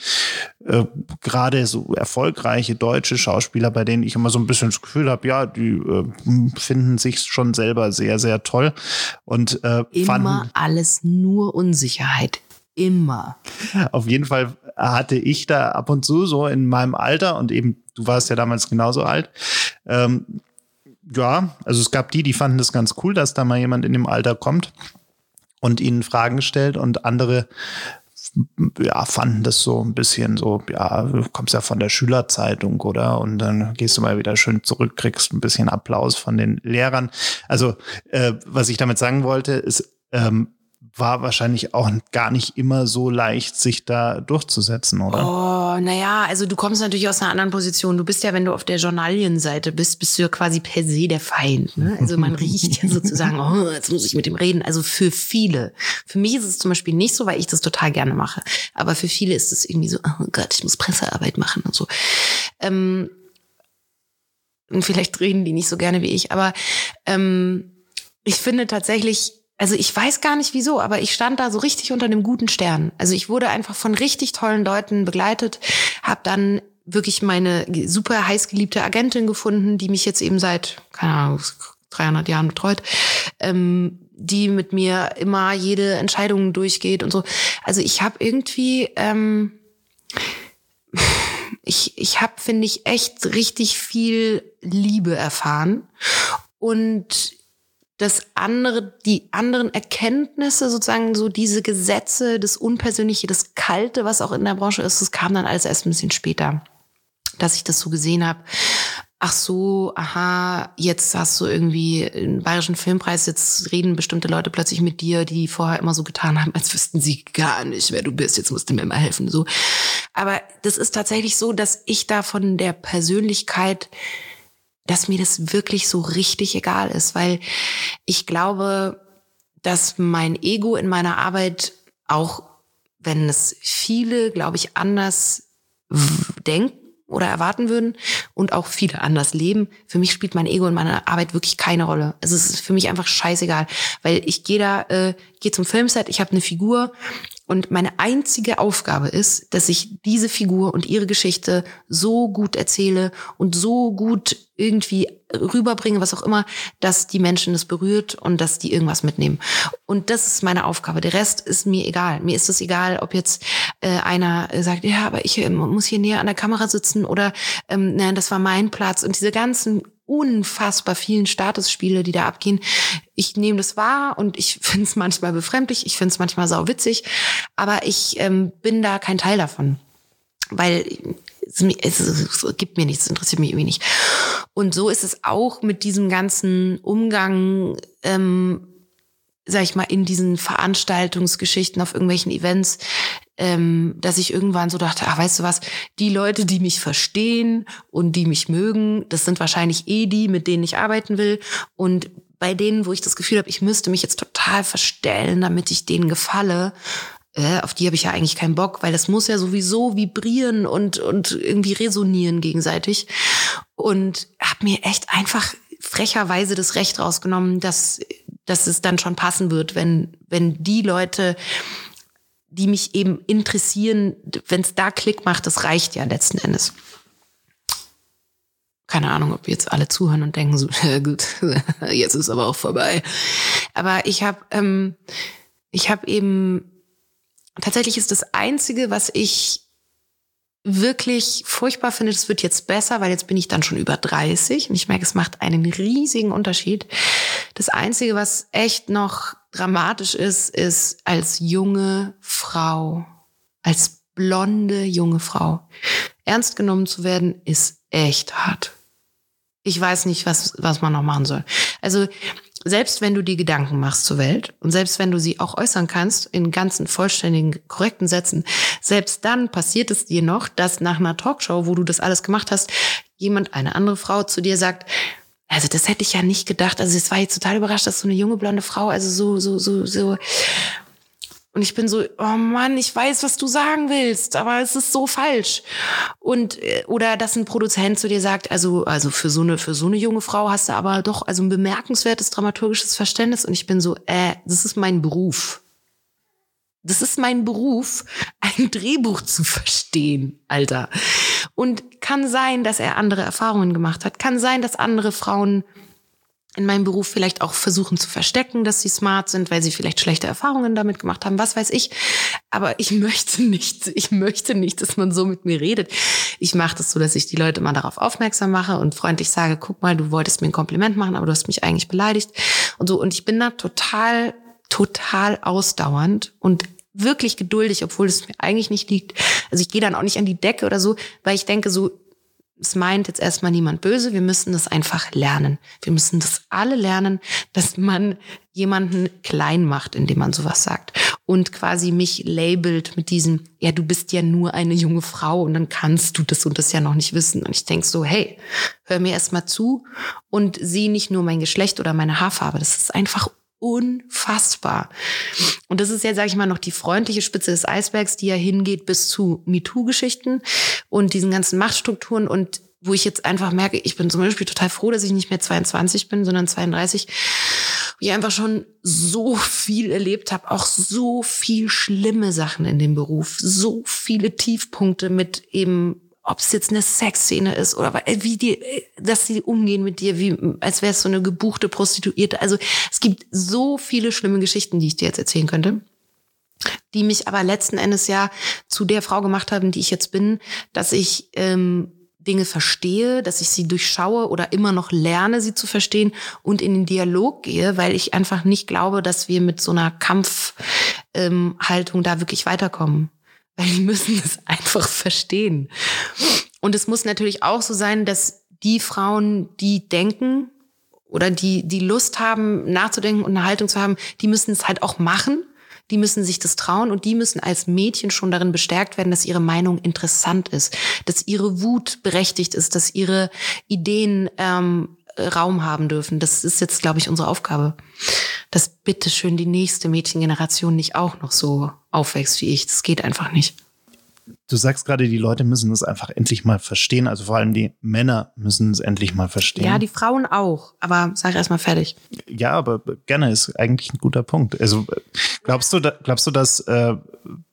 äh, gerade so erfolgreiche deutsche Schauspieler, bei denen ich immer so ein bisschen das Gefühl habe, ja, die äh, finden sich schon selber sehr, sehr toll. Und äh, immer alles nur Unsicherheit. Immer. Auf jeden Fall hatte ich da ab und zu so in meinem Alter und eben, du warst ja damals genauso alt. Ähm, ja, also es gab die, die fanden das ganz cool, dass da mal jemand in dem Alter kommt und ihnen Fragen stellt und andere ja, fanden das so ein bisschen so, ja, du kommst ja von der Schülerzeitung, oder? Und dann gehst du mal wieder schön zurück, kriegst ein bisschen Applaus von den Lehrern. Also, äh, was ich damit sagen wollte, ist, ähm, war wahrscheinlich auch gar nicht immer so leicht, sich da durchzusetzen, oder? Oh, naja, also du kommst natürlich aus einer anderen Position. Du bist ja, wenn du auf der Journalienseite bist, bist du ja quasi per se der Feind. Ne? Also man [LAUGHS] riecht ja sozusagen, oh, jetzt muss ich mit dem reden. Also für viele. Für mich ist es zum Beispiel nicht so, weil ich das total gerne mache. Aber für viele ist es irgendwie so, oh Gott, ich muss Pressearbeit machen und so. Ähm, und vielleicht reden die nicht so gerne wie ich, aber ähm, ich finde tatsächlich, also ich weiß gar nicht wieso, aber ich stand da so richtig unter einem guten Stern. Also ich wurde einfach von richtig tollen Leuten begleitet, habe dann wirklich meine super heißgeliebte Agentin gefunden, die mich jetzt eben seit, keine Ahnung, 300 Jahren betreut, ähm, die mit mir immer jede Entscheidung durchgeht und so. Also ich habe irgendwie, ähm, [LAUGHS] ich, ich habe, finde ich, echt richtig viel Liebe erfahren. Und das andere, die anderen Erkenntnisse, sozusagen so diese Gesetze, das Unpersönliche, das Kalte, was auch in der Branche ist, das kam dann alles erst ein bisschen später, dass ich das so gesehen habe. Ach so, aha, jetzt hast du irgendwie einen bayerischen Filmpreis, jetzt reden bestimmte Leute plötzlich mit dir, die vorher immer so getan haben, als wüssten sie gar nicht, wer du bist, jetzt musst du mir mal helfen, so. Aber das ist tatsächlich so, dass ich da von der Persönlichkeit dass mir das wirklich so richtig egal ist, weil ich glaube, dass mein Ego in meiner Arbeit auch, wenn es viele, glaube ich, anders denken oder erwarten würden und auch viele anders leben. Für mich spielt mein Ego in meiner Arbeit wirklich keine Rolle. Es ist für mich einfach scheißegal, weil ich gehe da, äh, gehe zum Filmset, ich habe eine Figur und meine einzige Aufgabe ist, dass ich diese Figur und ihre Geschichte so gut erzähle und so gut irgendwie rüberbringe, was auch immer, dass die Menschen das berührt und dass die irgendwas mitnehmen. Und das ist meine Aufgabe. Der Rest ist mir egal. Mir ist es egal, ob jetzt äh, einer sagt, ja, aber ich äh, muss hier näher an der Kamera sitzen oder ähm, nein, das war mein Platz. Und diese ganzen unfassbar vielen Statusspiele, die da abgehen. Ich nehme das wahr und ich [LAUGHS] finde es manchmal befremdlich, ich finde es manchmal sauwitzig, aber ich ähm, bin da kein Teil davon. Weil es, es, es gibt mir nichts, es interessiert mich irgendwie nicht. Und so ist es auch mit diesem ganzen Umgang, ähm, sag ich mal, in diesen Veranstaltungsgeschichten auf irgendwelchen Events, ähm, dass ich irgendwann so dachte, ach, weißt du was, die Leute, die mich verstehen und die mich mögen, das sind wahrscheinlich eh die, mit denen ich arbeiten will. Und bei denen, wo ich das Gefühl habe, ich müsste mich jetzt total verstellen, damit ich denen gefalle, äh, auf die habe ich ja eigentlich keinen Bock, weil das muss ja sowieso vibrieren und, und irgendwie resonieren gegenseitig. Und habe mir echt einfach frecherweise das Recht rausgenommen, dass, dass es dann schon passen wird, wenn, wenn die Leute, die mich eben interessieren, wenn es da Klick macht, das reicht ja letzten Endes. Keine Ahnung, ob jetzt alle zuhören und denken so, [LAUGHS] ja gut, [LAUGHS] jetzt ist aber auch vorbei. Aber ich habe ähm, ich habe eben tatsächlich ist das Einzige, was ich wirklich furchtbar finde, das wird jetzt besser, weil jetzt bin ich dann schon über 30 und ich merke, es macht einen riesigen Unterschied. Das Einzige, was echt noch dramatisch ist, ist als junge Frau, als blonde junge Frau ernst genommen zu werden, ist echt hart. Ich weiß nicht, was, was man noch machen soll. Also selbst wenn du die Gedanken machst zur Welt und selbst wenn du sie auch äußern kannst in ganzen, vollständigen, korrekten Sätzen, selbst dann passiert es dir noch, dass nach einer Talkshow, wo du das alles gemacht hast, jemand, eine andere Frau zu dir sagt, also das hätte ich ja nicht gedacht. Also es war jetzt total überrascht, dass so eine junge blonde Frau, also so, so, so, so und ich bin so, oh Mann, ich weiß, was du sagen willst, aber es ist so falsch. Und äh, oder dass ein Produzent zu dir sagt, also also für so eine für so eine junge Frau hast du aber doch also ein bemerkenswertes dramaturgisches Verständnis und ich bin so, äh, das ist mein Beruf. Das ist mein Beruf, ein Drehbuch zu verstehen, Alter. Und kann sein, dass er andere Erfahrungen gemacht hat. Kann sein, dass andere Frauen in meinem Beruf vielleicht auch versuchen zu verstecken, dass sie smart sind, weil sie vielleicht schlechte Erfahrungen damit gemacht haben, was weiß ich. Aber ich möchte nicht, ich möchte nicht, dass man so mit mir redet. Ich mache das so, dass ich die Leute mal darauf aufmerksam mache und freundlich sage, guck mal, du wolltest mir ein Kompliment machen, aber du hast mich eigentlich beleidigt und so. Und ich bin da total, total ausdauernd und wirklich geduldig, obwohl es mir eigentlich nicht liegt. Also ich gehe dann auch nicht an die Decke oder so, weil ich denke so, es meint jetzt erstmal niemand böse, wir müssen das einfach lernen. Wir müssen das alle lernen, dass man jemanden klein macht, indem man sowas sagt. Und quasi mich labelt mit diesem, ja, du bist ja nur eine junge Frau und dann kannst du das und das ja noch nicht wissen. Und ich denk so, hey, hör mir erstmal zu und sieh nicht nur mein Geschlecht oder meine Haarfarbe. Das ist einfach unfassbar. Und das ist ja, sage ich mal, noch die freundliche Spitze des Eisbergs, die ja hingeht bis zu MeToo-Geschichten und diesen ganzen Machtstrukturen und wo ich jetzt einfach merke, ich bin zum Beispiel total froh, dass ich nicht mehr 22 bin, sondern 32, wo ich einfach schon so viel erlebt habe, auch so viel schlimme Sachen in dem Beruf, so viele Tiefpunkte mit eben ob es jetzt eine Sexszene ist oder wie die, dass sie umgehen mit dir, wie als wäre es so eine gebuchte Prostituierte. Also es gibt so viele schlimme Geschichten, die ich dir jetzt erzählen könnte, die mich aber letzten Endes ja zu der Frau gemacht haben, die ich jetzt bin, dass ich ähm, Dinge verstehe, dass ich sie durchschaue oder immer noch lerne, sie zu verstehen und in den Dialog gehe, weil ich einfach nicht glaube, dass wir mit so einer Kampfhaltung ähm, da wirklich weiterkommen weil die müssen es einfach verstehen. Und es muss natürlich auch so sein, dass die Frauen, die denken oder die, die Lust haben, nachzudenken und eine Haltung zu haben, die müssen es halt auch machen. Die müssen sich das trauen und die müssen als Mädchen schon darin bestärkt werden, dass ihre Meinung interessant ist, dass ihre Wut berechtigt ist, dass ihre Ideen ähm, Raum haben dürfen. Das ist jetzt, glaube ich, unsere Aufgabe dass bitteschön die nächste Mädchengeneration nicht auch noch so aufwächst wie ich. Das geht einfach nicht. Du sagst gerade, die Leute müssen es einfach endlich mal verstehen. Also vor allem die Männer müssen es endlich mal verstehen. Ja, die Frauen auch. Aber sag erst mal fertig. Ja, aber gerne ist eigentlich ein guter Punkt. Also glaubst du, glaubst du, dass äh,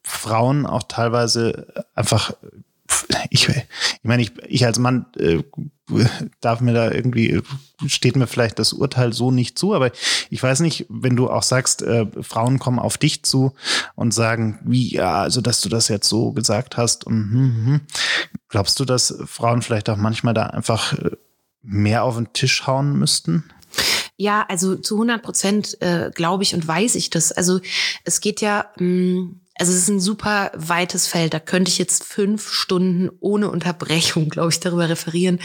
Frauen auch teilweise einfach ich, ich meine, ich, ich als Mann äh, darf mir da irgendwie, steht mir vielleicht das Urteil so nicht zu, aber ich weiß nicht, wenn du auch sagst, äh, Frauen kommen auf dich zu und sagen, wie, ja, also dass du das jetzt so gesagt hast und hm, hm, glaubst du, dass Frauen vielleicht auch manchmal da einfach äh, mehr auf den Tisch hauen müssten? Ja, also zu 100 Prozent äh, glaube ich und weiß ich das. Also es geht ja, mh, hm, also es ist ein super weites Feld. Da könnte ich jetzt fünf Stunden ohne Unterbrechung, glaube ich, darüber referieren.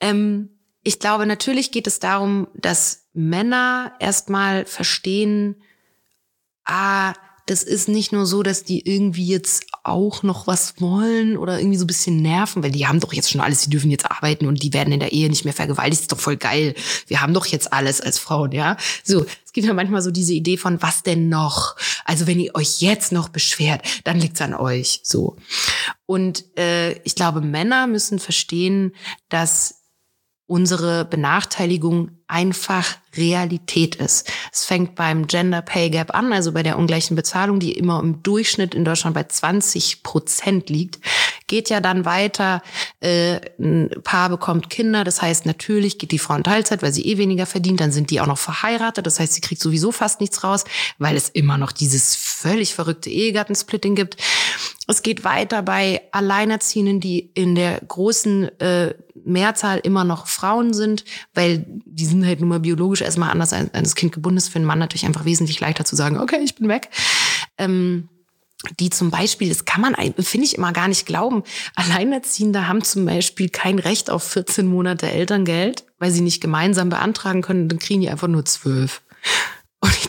Ähm, ich glaube, natürlich geht es darum, dass Männer erstmal verstehen, ah, das ist nicht nur so, dass die irgendwie jetzt auch noch was wollen oder irgendwie so ein bisschen nerven, weil die haben doch jetzt schon alles, die dürfen jetzt arbeiten und die werden in der Ehe nicht mehr vergewaltigt, ist doch voll geil. Wir haben doch jetzt alles als Frauen, ja. So, es gibt ja manchmal so diese Idee von, was denn noch? Also wenn ihr euch jetzt noch beschwert, dann liegt's an euch, so. Und äh, ich glaube, Männer müssen verstehen, dass unsere Benachteiligung einfach Realität ist. Es fängt beim Gender Pay Gap an, also bei der ungleichen Bezahlung, die immer im Durchschnitt in Deutschland bei 20 Prozent liegt. Geht ja dann weiter, äh, ein Paar bekommt Kinder, das heißt natürlich geht die Frau in Teilzeit, weil sie eh weniger verdient, dann sind die auch noch verheiratet, das heißt sie kriegt sowieso fast nichts raus, weil es immer noch dieses völlig verrückte Ehegattensplitting gibt. Es geht weiter bei Alleinerziehenden, die in der großen äh, Mehrzahl immer noch Frauen sind, weil die sind halt nun mal biologisch erstmal anders als das Kind gebunden ist. Für einen Mann natürlich einfach wesentlich leichter zu sagen, okay, ich bin weg. Ähm, die zum Beispiel, das kann man, finde ich immer gar nicht glauben, Alleinerziehende haben zum Beispiel kein Recht auf 14 Monate Elterngeld, weil sie nicht gemeinsam beantragen können, dann kriegen die einfach nur zwölf.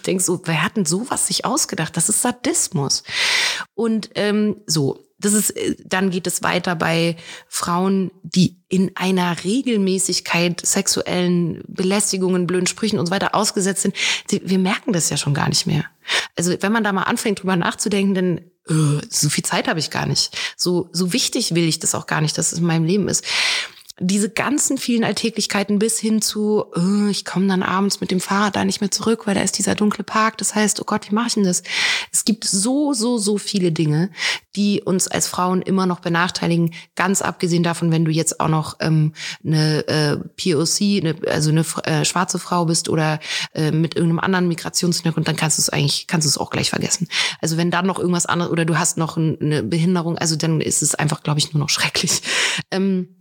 Denke so, wer hat denn sowas sich ausgedacht? Das ist Sadismus. Und ähm, so, das ist, äh, dann geht es weiter bei Frauen, die in einer Regelmäßigkeit sexuellen Belästigungen, blöden Sprüchen und so weiter ausgesetzt sind. Wir merken das ja schon gar nicht mehr. Also wenn man da mal anfängt, drüber nachzudenken, dann uh, so viel Zeit habe ich gar nicht. So, so wichtig will ich das auch gar nicht, dass es in meinem Leben ist diese ganzen vielen Alltäglichkeiten bis hin zu, oh, ich komme dann abends mit dem Fahrrad da nicht mehr zurück, weil da ist dieser dunkle Park. Das heißt, oh Gott, wie mache ich denn das? Es gibt so, so, so viele Dinge, die uns als Frauen immer noch benachteiligen. Ganz abgesehen davon, wenn du jetzt auch noch ähm, eine äh, POC, eine, also eine äh, schwarze Frau bist oder äh, mit irgendeinem anderen Migrationshintergrund, dann kannst du es eigentlich, kannst du es auch gleich vergessen. Also wenn dann noch irgendwas anderes oder du hast noch eine Behinderung, also dann ist es einfach, glaube ich, nur noch schrecklich. Ähm,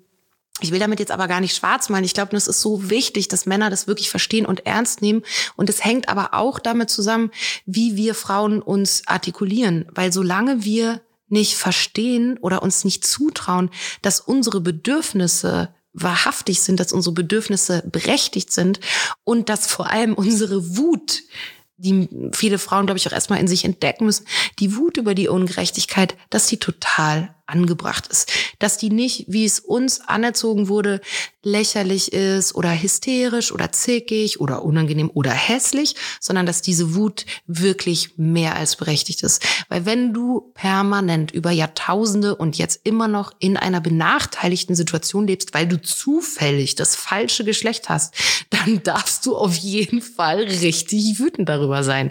ich will damit jetzt aber gar nicht schwarz malen. Ich glaube, es ist so wichtig, dass Männer das wirklich verstehen und ernst nehmen. Und es hängt aber auch damit zusammen, wie wir Frauen uns artikulieren. Weil solange wir nicht verstehen oder uns nicht zutrauen, dass unsere Bedürfnisse wahrhaftig sind, dass unsere Bedürfnisse berechtigt sind und dass vor allem unsere Wut die viele Frauen, glaube ich, auch erstmal in sich entdecken müssen, die Wut über die Ungerechtigkeit, dass die total angebracht ist. Dass die nicht, wie es uns anerzogen wurde, lächerlich ist oder hysterisch oder zickig oder unangenehm oder hässlich, sondern dass diese Wut wirklich mehr als berechtigt ist. Weil wenn du permanent über Jahrtausende und jetzt immer noch in einer benachteiligten Situation lebst, weil du zufällig das falsche Geschlecht hast, [LAUGHS] dann darfst du auf jeden Fall richtig wütend darüber sein.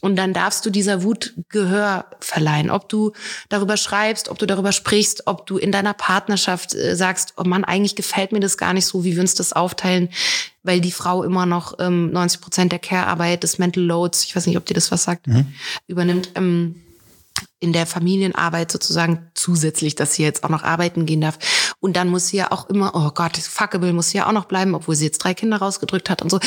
Und dann darfst du dieser Wut Gehör verleihen. Ob du darüber schreibst, ob du darüber sprichst, ob du in deiner Partnerschaft äh, sagst, oh Mann, eigentlich gefällt mir das gar nicht so, wie wir uns das aufteilen, weil die Frau immer noch ähm, 90 Prozent der Care-Arbeit, des Mental Loads, ich weiß nicht, ob dir das was sagt, mhm. übernimmt. Ähm, in der Familienarbeit sozusagen zusätzlich, dass sie jetzt auch noch arbeiten gehen darf. Und dann muss sie ja auch immer, oh Gott, fuckable muss sie ja auch noch bleiben, obwohl sie jetzt drei Kinder rausgedrückt hat und so.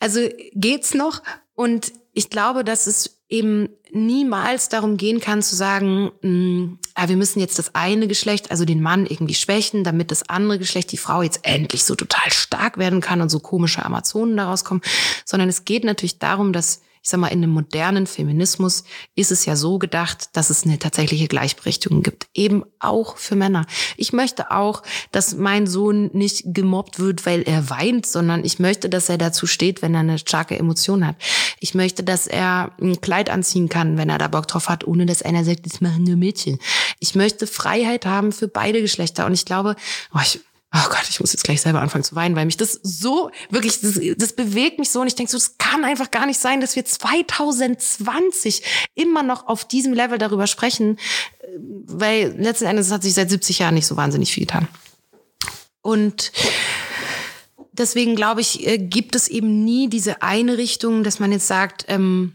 Also geht's noch? Und ich glaube, dass es eben niemals darum gehen kann zu sagen, mh, mm, ah, wir müssen jetzt das eine Geschlecht, also den Mann irgendwie schwächen, damit das andere Geschlecht, die Frau jetzt endlich so total stark werden kann und so komische Amazonen daraus kommen, sondern es geht natürlich darum, dass ich sag mal, in einem modernen Feminismus ist es ja so gedacht, dass es eine tatsächliche Gleichberechtigung gibt. Eben auch für Männer. Ich möchte auch, dass mein Sohn nicht gemobbt wird, weil er weint, sondern ich möchte, dass er dazu steht, wenn er eine starke Emotion hat. Ich möchte, dass er ein Kleid anziehen kann, wenn er da Bock drauf hat, ohne dass einer sagt, das machen nur Mädchen. Ich möchte Freiheit haben für beide Geschlechter. Und ich glaube, oh, ich, oh Gott, ich muss jetzt gleich selber anfangen zu weinen, weil mich das so, wirklich, das, das bewegt mich so und ich denke so, das kann einfach gar nicht sein, dass wir 2020 immer noch auf diesem Level darüber sprechen, weil letzten Endes hat sich seit 70 Jahren nicht so wahnsinnig viel getan. Und deswegen glaube ich, äh, gibt es eben nie diese eine Richtung, dass man jetzt sagt, ähm,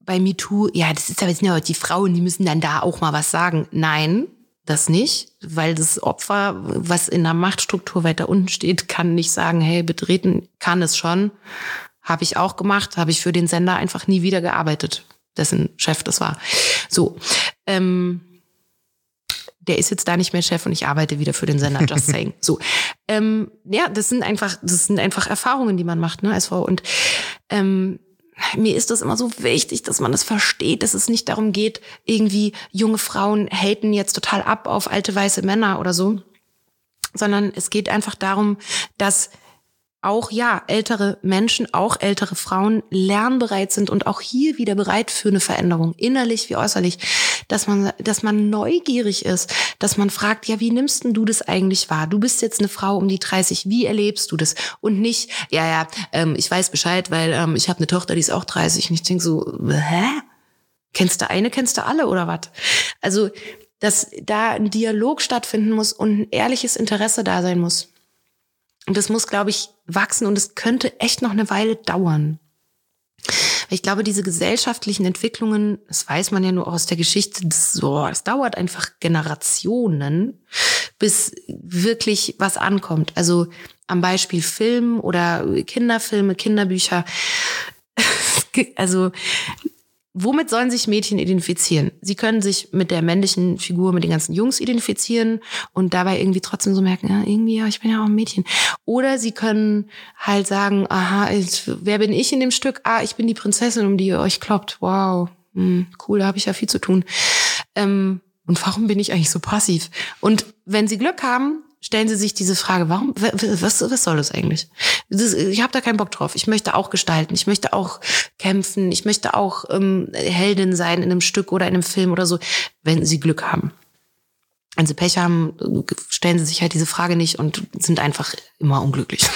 bei MeToo, ja, das ist aber jetzt ja die Frauen, die müssen dann da auch mal was sagen. Nein, das nicht, weil das Opfer, was in der Machtstruktur weiter unten steht, kann nicht sagen, hey, betreten kann es schon. Habe ich auch gemacht, habe ich für den Sender einfach nie wieder gearbeitet. dessen Chef das war. So. Ähm, der ist jetzt da nicht mehr Chef und ich arbeite wieder für den Sender, [LAUGHS] just saying. So. Ähm, ja, das sind einfach, das sind einfach Erfahrungen, die man macht, ne, als Frau. Und ähm, mir ist das immer so wichtig, dass man das versteht, dass es nicht darum geht, irgendwie junge Frauen haten jetzt total ab auf alte weiße Männer oder so, sondern es geht einfach darum, dass auch ja ältere Menschen, auch ältere Frauen lernbereit sind und auch hier wieder bereit für eine Veränderung, innerlich wie äußerlich, dass man, dass man neugierig ist, dass man fragt, ja, wie nimmst denn du das eigentlich wahr? Du bist jetzt eine Frau um die 30, wie erlebst du das? Und nicht, ja, ja, ähm, ich weiß Bescheid, weil ähm, ich habe eine Tochter, die ist auch 30 und ich denke so, hä? Kennst du eine, kennst du alle oder was? Also, dass da ein Dialog stattfinden muss und ein ehrliches Interesse da sein muss. Und das muss, glaube ich, wachsen und es könnte echt noch eine Weile dauern. Ich glaube, diese gesellschaftlichen Entwicklungen, das weiß man ja nur aus der Geschichte, das, so, es dauert einfach Generationen, bis wirklich was ankommt. Also am Beispiel Film oder Kinderfilme, Kinderbücher. [LAUGHS] Also Womit sollen sich Mädchen identifizieren? Sie können sich mit der männlichen Figur, mit den ganzen Jungs identifizieren und dabei irgendwie trotzdem so merken, ja, irgendwie, ja, ich bin ja auch ein Mädchen. Oder sie können halt sagen, aha, wer bin ich in dem Stück? Ah, ich bin die Prinzessin, um die ihr euch kloppt. Wow, hm, cool, da habe ich ja viel zu tun. Ähm, und warum bin ich eigentlich so passiv? Und wenn sie Glück haben, stellen Sie sich diese Frage, warum, was, was soll das eigentlich? Das, ich habe da keinen Bock drauf. Ich möchte auch gestalten, ich möchte auch kämpfen, ich möchte auch ähm, Heldin sein in einem Stück oder in einem Film oder so, wenn Sie Glück haben. Wenn Sie Pech haben, stellen Sie sich halt diese Frage nicht und sind einfach immer unglücklich.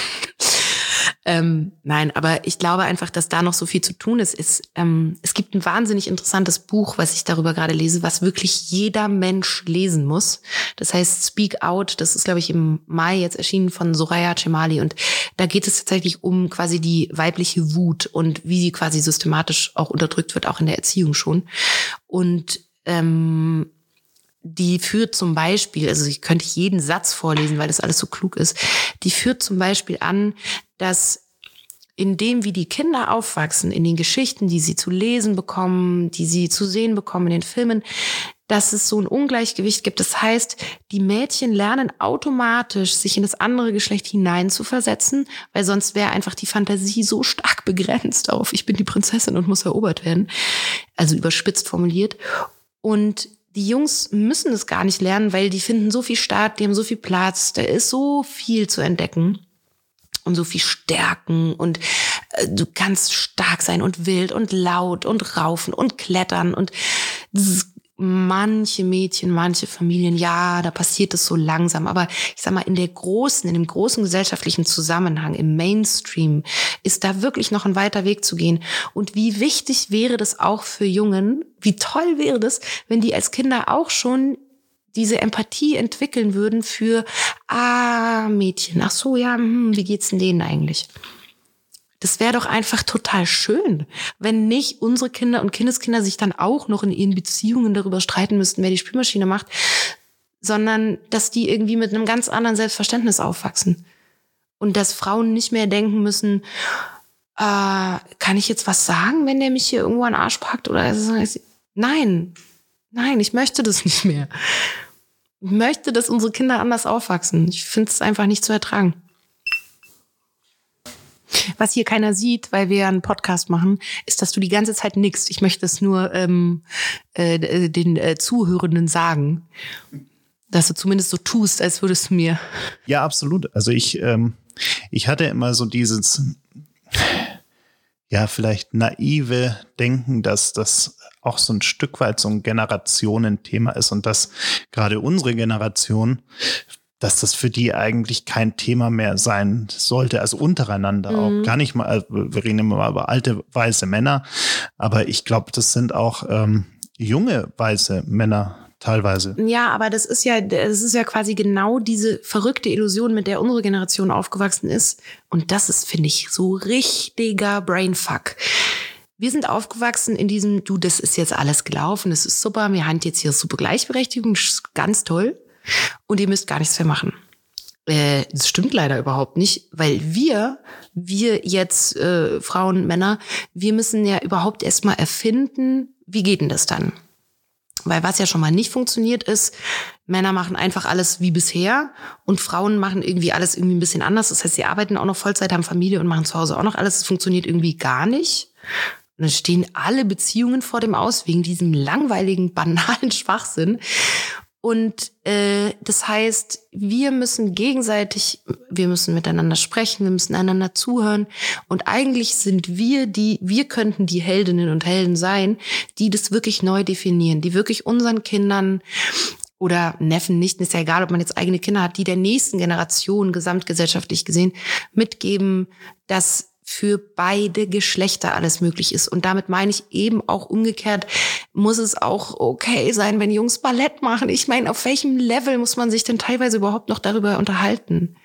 Ähm, nein, aber ich glaube einfach, dass da noch so viel zu tun ist. ist ähm, es gibt ein wahnsinnig interessantes Buch, was ich darüber gerade lese, was wirklich jeder Mensch lesen muss. Das heißt Speak Out. Das ist, glaube ich, im Mai jetzt erschienen von Soraya Cemali. Und da geht es tatsächlich um quasi die weibliche Wut und wie sie quasi systematisch auch unterdrückt wird, auch in der Erziehung schon. Und ähm, die führt zum Beispiel, also ich könnte jeden Satz vorlesen, weil das alles so klug ist, die führt zum Beispiel an, dass in dem, wie die Kinder aufwachsen, in den Geschichten, die sie zu lesen bekommen, die sie zu sehen bekommen in den Filmen, dass es so ein Ungleichgewicht gibt. Das heißt, die Mädchen lernen automatisch, sich in das andere Geschlecht hineinzuversetzen, weil sonst wäre einfach die Fantasie so stark [LAUGHS] begrenzt auf, ich bin die Prinzessin und muss erobert werden. Also überspitzt formuliert. Und die Jungs müssen es gar nicht lernen, weil die finden so viel statt, die haben so viel Platz, da ist so viel zu entdecken und so viel Stärken und äh, du kannst stark sein und wild und laut und raufen und klettern und manche Mädchen, manche Familien, ja, da passiert es so langsam. Aber ich sag mal, in der großen, in dem großen gesellschaftlichen Zusammenhang, im Mainstream, ist da wirklich noch ein weiter Weg zu gehen. Und wie wichtig wäre das auch für Jungen? Wie toll wäre das, wenn die als Kinder auch schon diese Empathie entwickeln würden für, ah, Mädchen, ach so, ja, hm, wie geht's denn denen eigentlich? Das wäre doch einfach total schön, wenn nicht unsere Kinder und Kindeskinder sich dann auch noch in ihren Beziehungen darüber streiten müssten, wer die Spülmaschine macht, sondern dass die irgendwie mit einem ganz anderen Selbstverständnis aufwachsen. Und dass Frauen nicht mehr denken müssen, äh, kann ich jetzt was sagen, wenn der mich hier irgendwo an den Arsch packt? Oder nein, nein, ich möchte das [LAUGHS] nicht mehr. Ich möchte, dass unsere Kinder anders aufwachsen. Ich finde es einfach nicht zu ertragen. Was hier keiner sieht, weil wir einen Podcast machen, ist, dass du die ganze Zeit nickst. Ich möchte es nur ähm, äh, den äh, Zuhörenden sagen, dass du zumindest so tust, als würdest du mir. Ja, absolut. Also ich, ähm, ich hatte immer so dieses, ja, vielleicht naive Denken, dass das auch so ein Stück weit so ein Generationenthema ist und dass gerade unsere Generation dass das für die eigentlich kein Thema mehr sein sollte, also untereinander mhm. auch. Gar nicht mal, also wir reden immer mal über alte weiße Männer, aber ich glaube, das sind auch ähm, junge weiße Männer teilweise. Ja, aber das ist ja, das ist ja quasi genau diese verrückte Illusion, mit der unsere Generation aufgewachsen ist. Und das ist, finde ich, so richtiger Brainfuck. Wir sind aufgewachsen in diesem, du, das ist jetzt alles gelaufen, das ist super, wir haben jetzt hier super Gleichberechtigung, ganz toll und ihr müsst gar nichts mehr machen. Äh, das stimmt leider überhaupt nicht, weil wir, wir jetzt äh, Frauen, Männer, wir müssen ja überhaupt erstmal erfinden, wie geht denn das dann? Weil was ja schon mal nicht funktioniert ist, Männer machen einfach alles wie bisher und Frauen machen irgendwie alles irgendwie ein bisschen anders. Das heißt, sie arbeiten auch noch Vollzeit, haben Familie und machen zu Hause auch noch alles. Das funktioniert irgendwie gar nicht. Und dann stehen alle Beziehungen vor dem Aus wegen diesem langweiligen, [LAUGHS] banalen Schwachsinn. Und äh, das heißt, wir müssen gegenseitig, wir müssen miteinander sprechen, wir müssen einander zuhören. Und eigentlich sind wir die, wir könnten die Heldinnen und Helden sein, die das wirklich neu definieren, die wirklich unseren Kindern oder Neffen nicht, ist ja egal, ob man jetzt eigene Kinder hat, die der nächsten Generation gesamtgesellschaftlich gesehen mitgeben, dass für beide Geschlechter alles möglich ist. Und damit meine ich eben auch umgekehrt, muss es auch okay sein, wenn Jungs Ballett machen. Ich meine, auf welchem Level muss man sich denn teilweise überhaupt noch darüber unterhalten?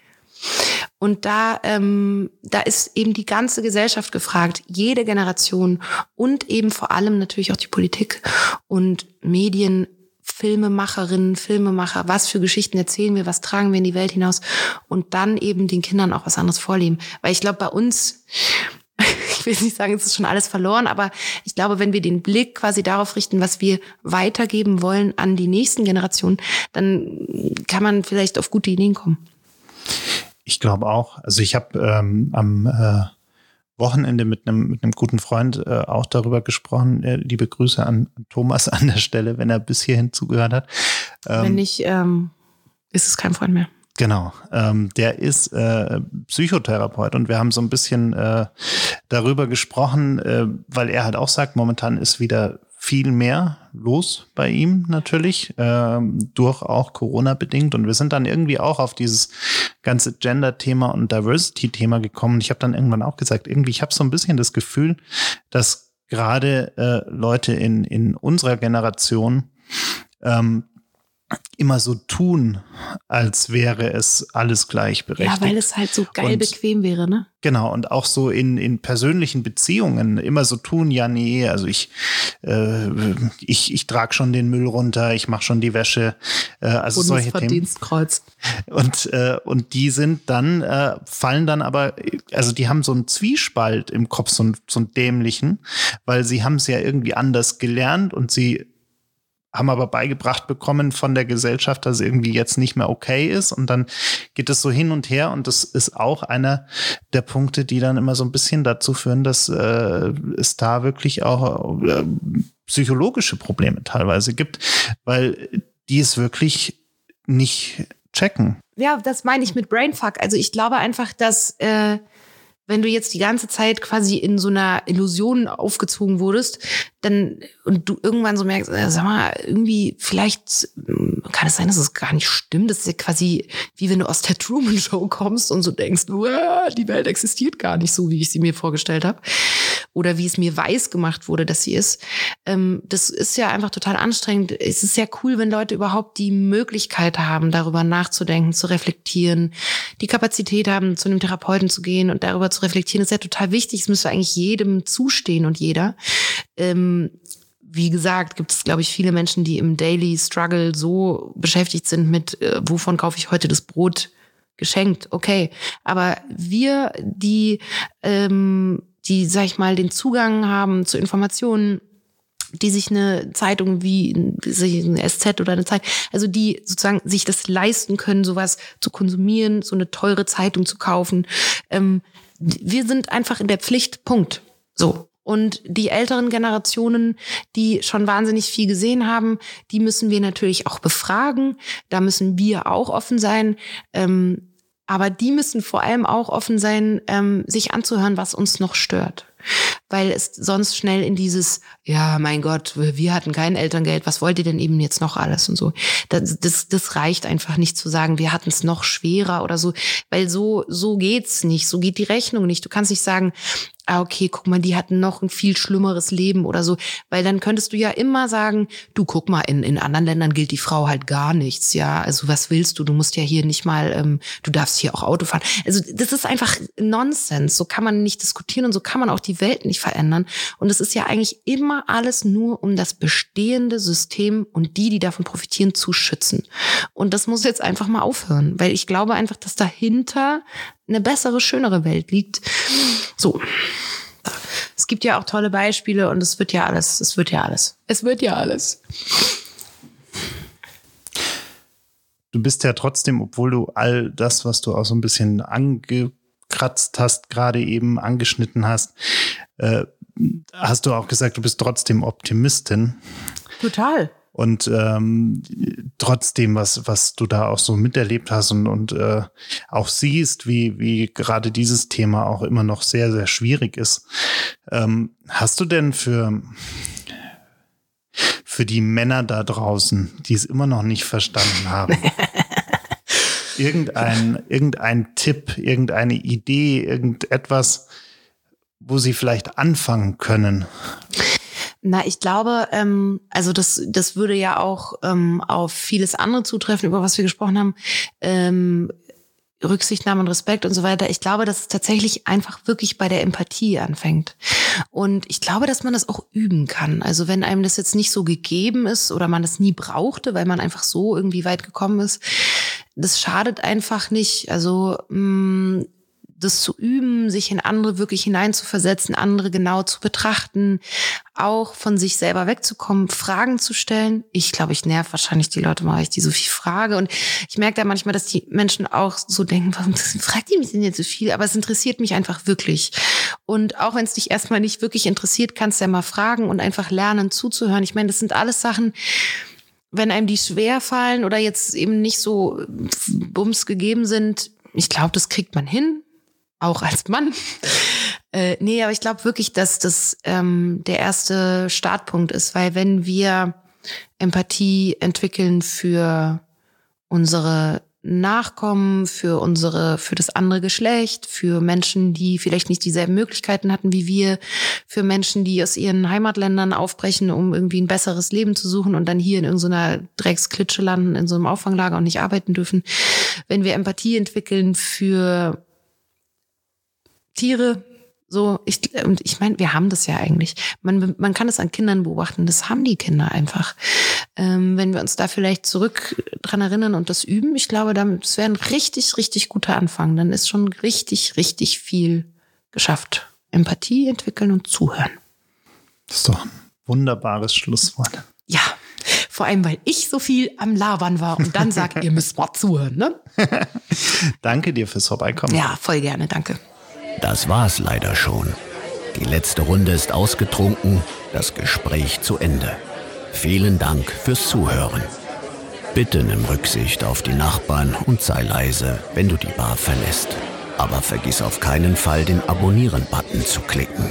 Und da, ähm, da ist eben die ganze Gesellschaft gefragt, jede Generation und eben vor allem natürlich auch die Politik und Medien Filmemacherinnen, Filmemacher, was für Geschichten erzählen wir, was tragen wir in die Welt hinaus und dann eben den Kindern auch was anderes vorleben. Weil ich glaube, bei uns, [LAUGHS] ich will nicht sagen, es ist schon alles verloren, aber ich glaube, wenn wir den Blick quasi darauf richten, was wir weitergeben wollen an die nächsten Generationen, dann kann man vielleicht auf gute Ideen kommen. Ich glaube auch. Also ich habe ähm, am äh Wochenende mit einem, mit einem guten Freund äh, auch darüber gesprochen. Äh, liebe Grüße an Thomas [LAUGHS] an der Stelle, wenn er bis hierhin zugehört hat. Ähm, wenn nicht, ähm, ist es kein Freund mehr. Genau, ähm, der ist äh, Psychotherapeut und wir haben so ein bisschen äh, darüber gesprochen, äh, weil er halt auch sagt, momentan ist wieder viel mehr los bei ihm natürlich, ähm, durch auch Corona bedingt. Und wir sind dann irgendwie auch auf dieses ganze Gender-Thema und Diversity-Thema gekommen. Ich habe dann irgendwann auch gesagt, irgendwie, ich habe so ein bisschen das Gefühl, dass gerade äh, Leute in, in unserer Generation ähm, immer so tun, als wäre es alles gleichberechtigt. Ja, weil es halt so geil und, bequem wäre, ne? Genau, und auch so in, in persönlichen Beziehungen immer so tun, ja, nee, also ich, äh, ich, ich trage schon den Müll runter, ich mache schon die Wäsche, äh, also solche Themen. Und, äh, und die sind dann, äh, fallen dann aber, also die haben so einen Zwiespalt im Kopf, so, einen, so einen dämlichen, weil sie haben es ja irgendwie anders gelernt und sie haben aber beigebracht bekommen von der Gesellschaft, dass irgendwie jetzt nicht mehr okay ist. Und dann geht es so hin und her. Und das ist auch einer der Punkte, die dann immer so ein bisschen dazu führen, dass äh, es da wirklich auch äh, psychologische Probleme teilweise gibt, weil die es wirklich nicht checken. Ja, das meine ich mit Brainfuck. Also ich glaube einfach, dass äh, wenn du jetzt die ganze Zeit quasi in so einer Illusion aufgezogen wurdest, dann und du irgendwann so merkst, äh, sag mal, irgendwie vielleicht hm, kann es sein, dass es gar nicht stimmt. Das ist ja quasi wie wenn du aus der Truman Show kommst und so denkst, die Welt existiert gar nicht so, wie ich sie mir vorgestellt habe oder wie es mir weiß gemacht wurde, dass sie ist. Ähm, das ist ja einfach total anstrengend. Es ist sehr cool, wenn Leute überhaupt die Möglichkeit haben, darüber nachzudenken, zu reflektieren, die Kapazität haben, zu einem Therapeuten zu gehen und darüber zu reflektieren. Das ist ja total wichtig. Es müsste eigentlich jedem zustehen und jeder. Ähm, wie gesagt, gibt es, glaube ich, viele Menschen, die im Daily Struggle so beschäftigt sind mit, äh, wovon kaufe ich heute das Brot geschenkt. Okay, aber wir, die ähm, die, sag ich mal, den Zugang haben zu Informationen, die sich eine Zeitung wie eine SZ oder eine Zeit, also die sozusagen sich das leisten können, sowas zu konsumieren, so eine teure Zeitung zu kaufen. Ähm, wir sind einfach in der Pflicht, Punkt. So. Und die älteren Generationen, die schon wahnsinnig viel gesehen haben, die müssen wir natürlich auch befragen. Da müssen wir auch offen sein. Ähm, aber die müssen vor allem auch offen sein, ähm, sich anzuhören, was uns noch stört. Weil es sonst schnell in dieses, ja, mein Gott, wir hatten kein Elterngeld, was wollt ihr denn eben jetzt noch alles und so. Das, das, das reicht einfach nicht zu sagen, wir hatten es noch schwerer oder so, weil so, so geht's nicht, so geht die Rechnung nicht. Du kannst nicht sagen, ah, okay, guck mal, die hatten noch ein viel schlimmeres Leben oder so. Weil dann könntest du ja immer sagen, du guck mal, in, in anderen Ländern gilt die Frau halt gar nichts, ja. Also was willst du? Du musst ja hier nicht mal, ähm, du darfst hier auch Auto fahren. Also das ist einfach Nonsens. So kann man nicht diskutieren und so kann man auch die Welt nicht verändern. Und es ist ja eigentlich immer alles nur um das bestehende System und die, die davon profitieren, zu schützen. Und das muss jetzt einfach mal aufhören, weil ich glaube einfach, dass dahinter eine bessere, schönere Welt liegt. So. Es gibt ja auch tolle Beispiele und es wird ja alles, es wird ja alles. Es wird ja alles. Du bist ja trotzdem, obwohl du all das, was du auch so ein bisschen angekratzt hast, gerade eben angeschnitten hast, äh, hast du auch gesagt, du bist trotzdem Optimistin. Total. Und ähm, trotzdem, was, was du da auch so miterlebt hast und, und äh, auch siehst, wie, wie gerade dieses Thema auch immer noch sehr, sehr schwierig ist. Ähm, hast du denn für, für die Männer da draußen, die es immer noch nicht verstanden haben, [LAUGHS] irgendein, irgendein Tipp, irgendeine Idee, irgendetwas, wo sie vielleicht anfangen können? Na, ich glaube, ähm, also das, das würde ja auch ähm, auf vieles andere zutreffen, über was wir gesprochen haben. Ähm, Rücksichtnahme und Respekt und so weiter. Ich glaube, dass es tatsächlich einfach wirklich bei der Empathie anfängt. Und ich glaube, dass man das auch üben kann. Also wenn einem das jetzt nicht so gegeben ist oder man das nie brauchte, weil man einfach so irgendwie weit gekommen ist, das schadet einfach nicht. Also mh, mm, das zu üben, sich in andere wirklich hineinzuversetzen, andere genau zu betrachten, auch von sich selber wegzukommen, Fragen zu stellen. Ich glaube, ich nerv wahrscheinlich die Leute mal, weil ich die so viel frage. Und ich merke da manchmal, dass die Menschen auch so denken, warum [LAUGHS] fragt die mich denn jetzt so viel? Aber es interessiert mich einfach wirklich. Und auch wenn es dich erstmal nicht wirklich interessiert, kannst du ja mal fragen und einfach lernen zuzuhören. Ich meine, das sind alles Sachen, wenn einem die schwer fallen oder jetzt eben nicht so bums gegeben sind, ich glaube, das kriegt man hin auch als Mann. Äh, nee, aber ich glaube wirklich, dass das ähm, der erste Startpunkt ist, weil wenn wir Empathie entwickeln für unsere Nachkommen, für unsere, für das andere Geschlecht, für Menschen, die vielleicht nicht dieselben Möglichkeiten hatten wie wir, für Menschen, die aus ihren Heimatländern aufbrechen, um irgendwie ein besseres Leben zu suchen und dann hier in irgendeiner Drecksklitsche landen, in so einem Auffanglager und nicht arbeiten dürfen. Wenn wir Empathie entwickeln für Tiere, so, ich, und ich meine, wir haben das ja eigentlich. Man, man kann es an Kindern beobachten, das haben die Kinder einfach. Ähm, wenn wir uns da vielleicht zurück dran erinnern und das üben, ich glaube, das wäre ein richtig, richtig guter Anfang. Dann ist schon richtig, richtig viel geschafft. Empathie entwickeln und zuhören. Das ist doch ein wunderbares Schlusswort. Ja, vor allem, weil ich so viel am Labern war und dann sagt, [LAUGHS] ihr müsst mal zuhören, ne? danke dir fürs Vorbeikommen. Ja, voll gerne, danke. Das war's leider schon. Die letzte Runde ist ausgetrunken, das Gespräch zu Ende. Vielen Dank fürs Zuhören. Bitte nimm Rücksicht auf die Nachbarn und sei leise, wenn du die Bar verlässt. Aber vergiss auf keinen Fall, den Abonnieren-Button zu klicken.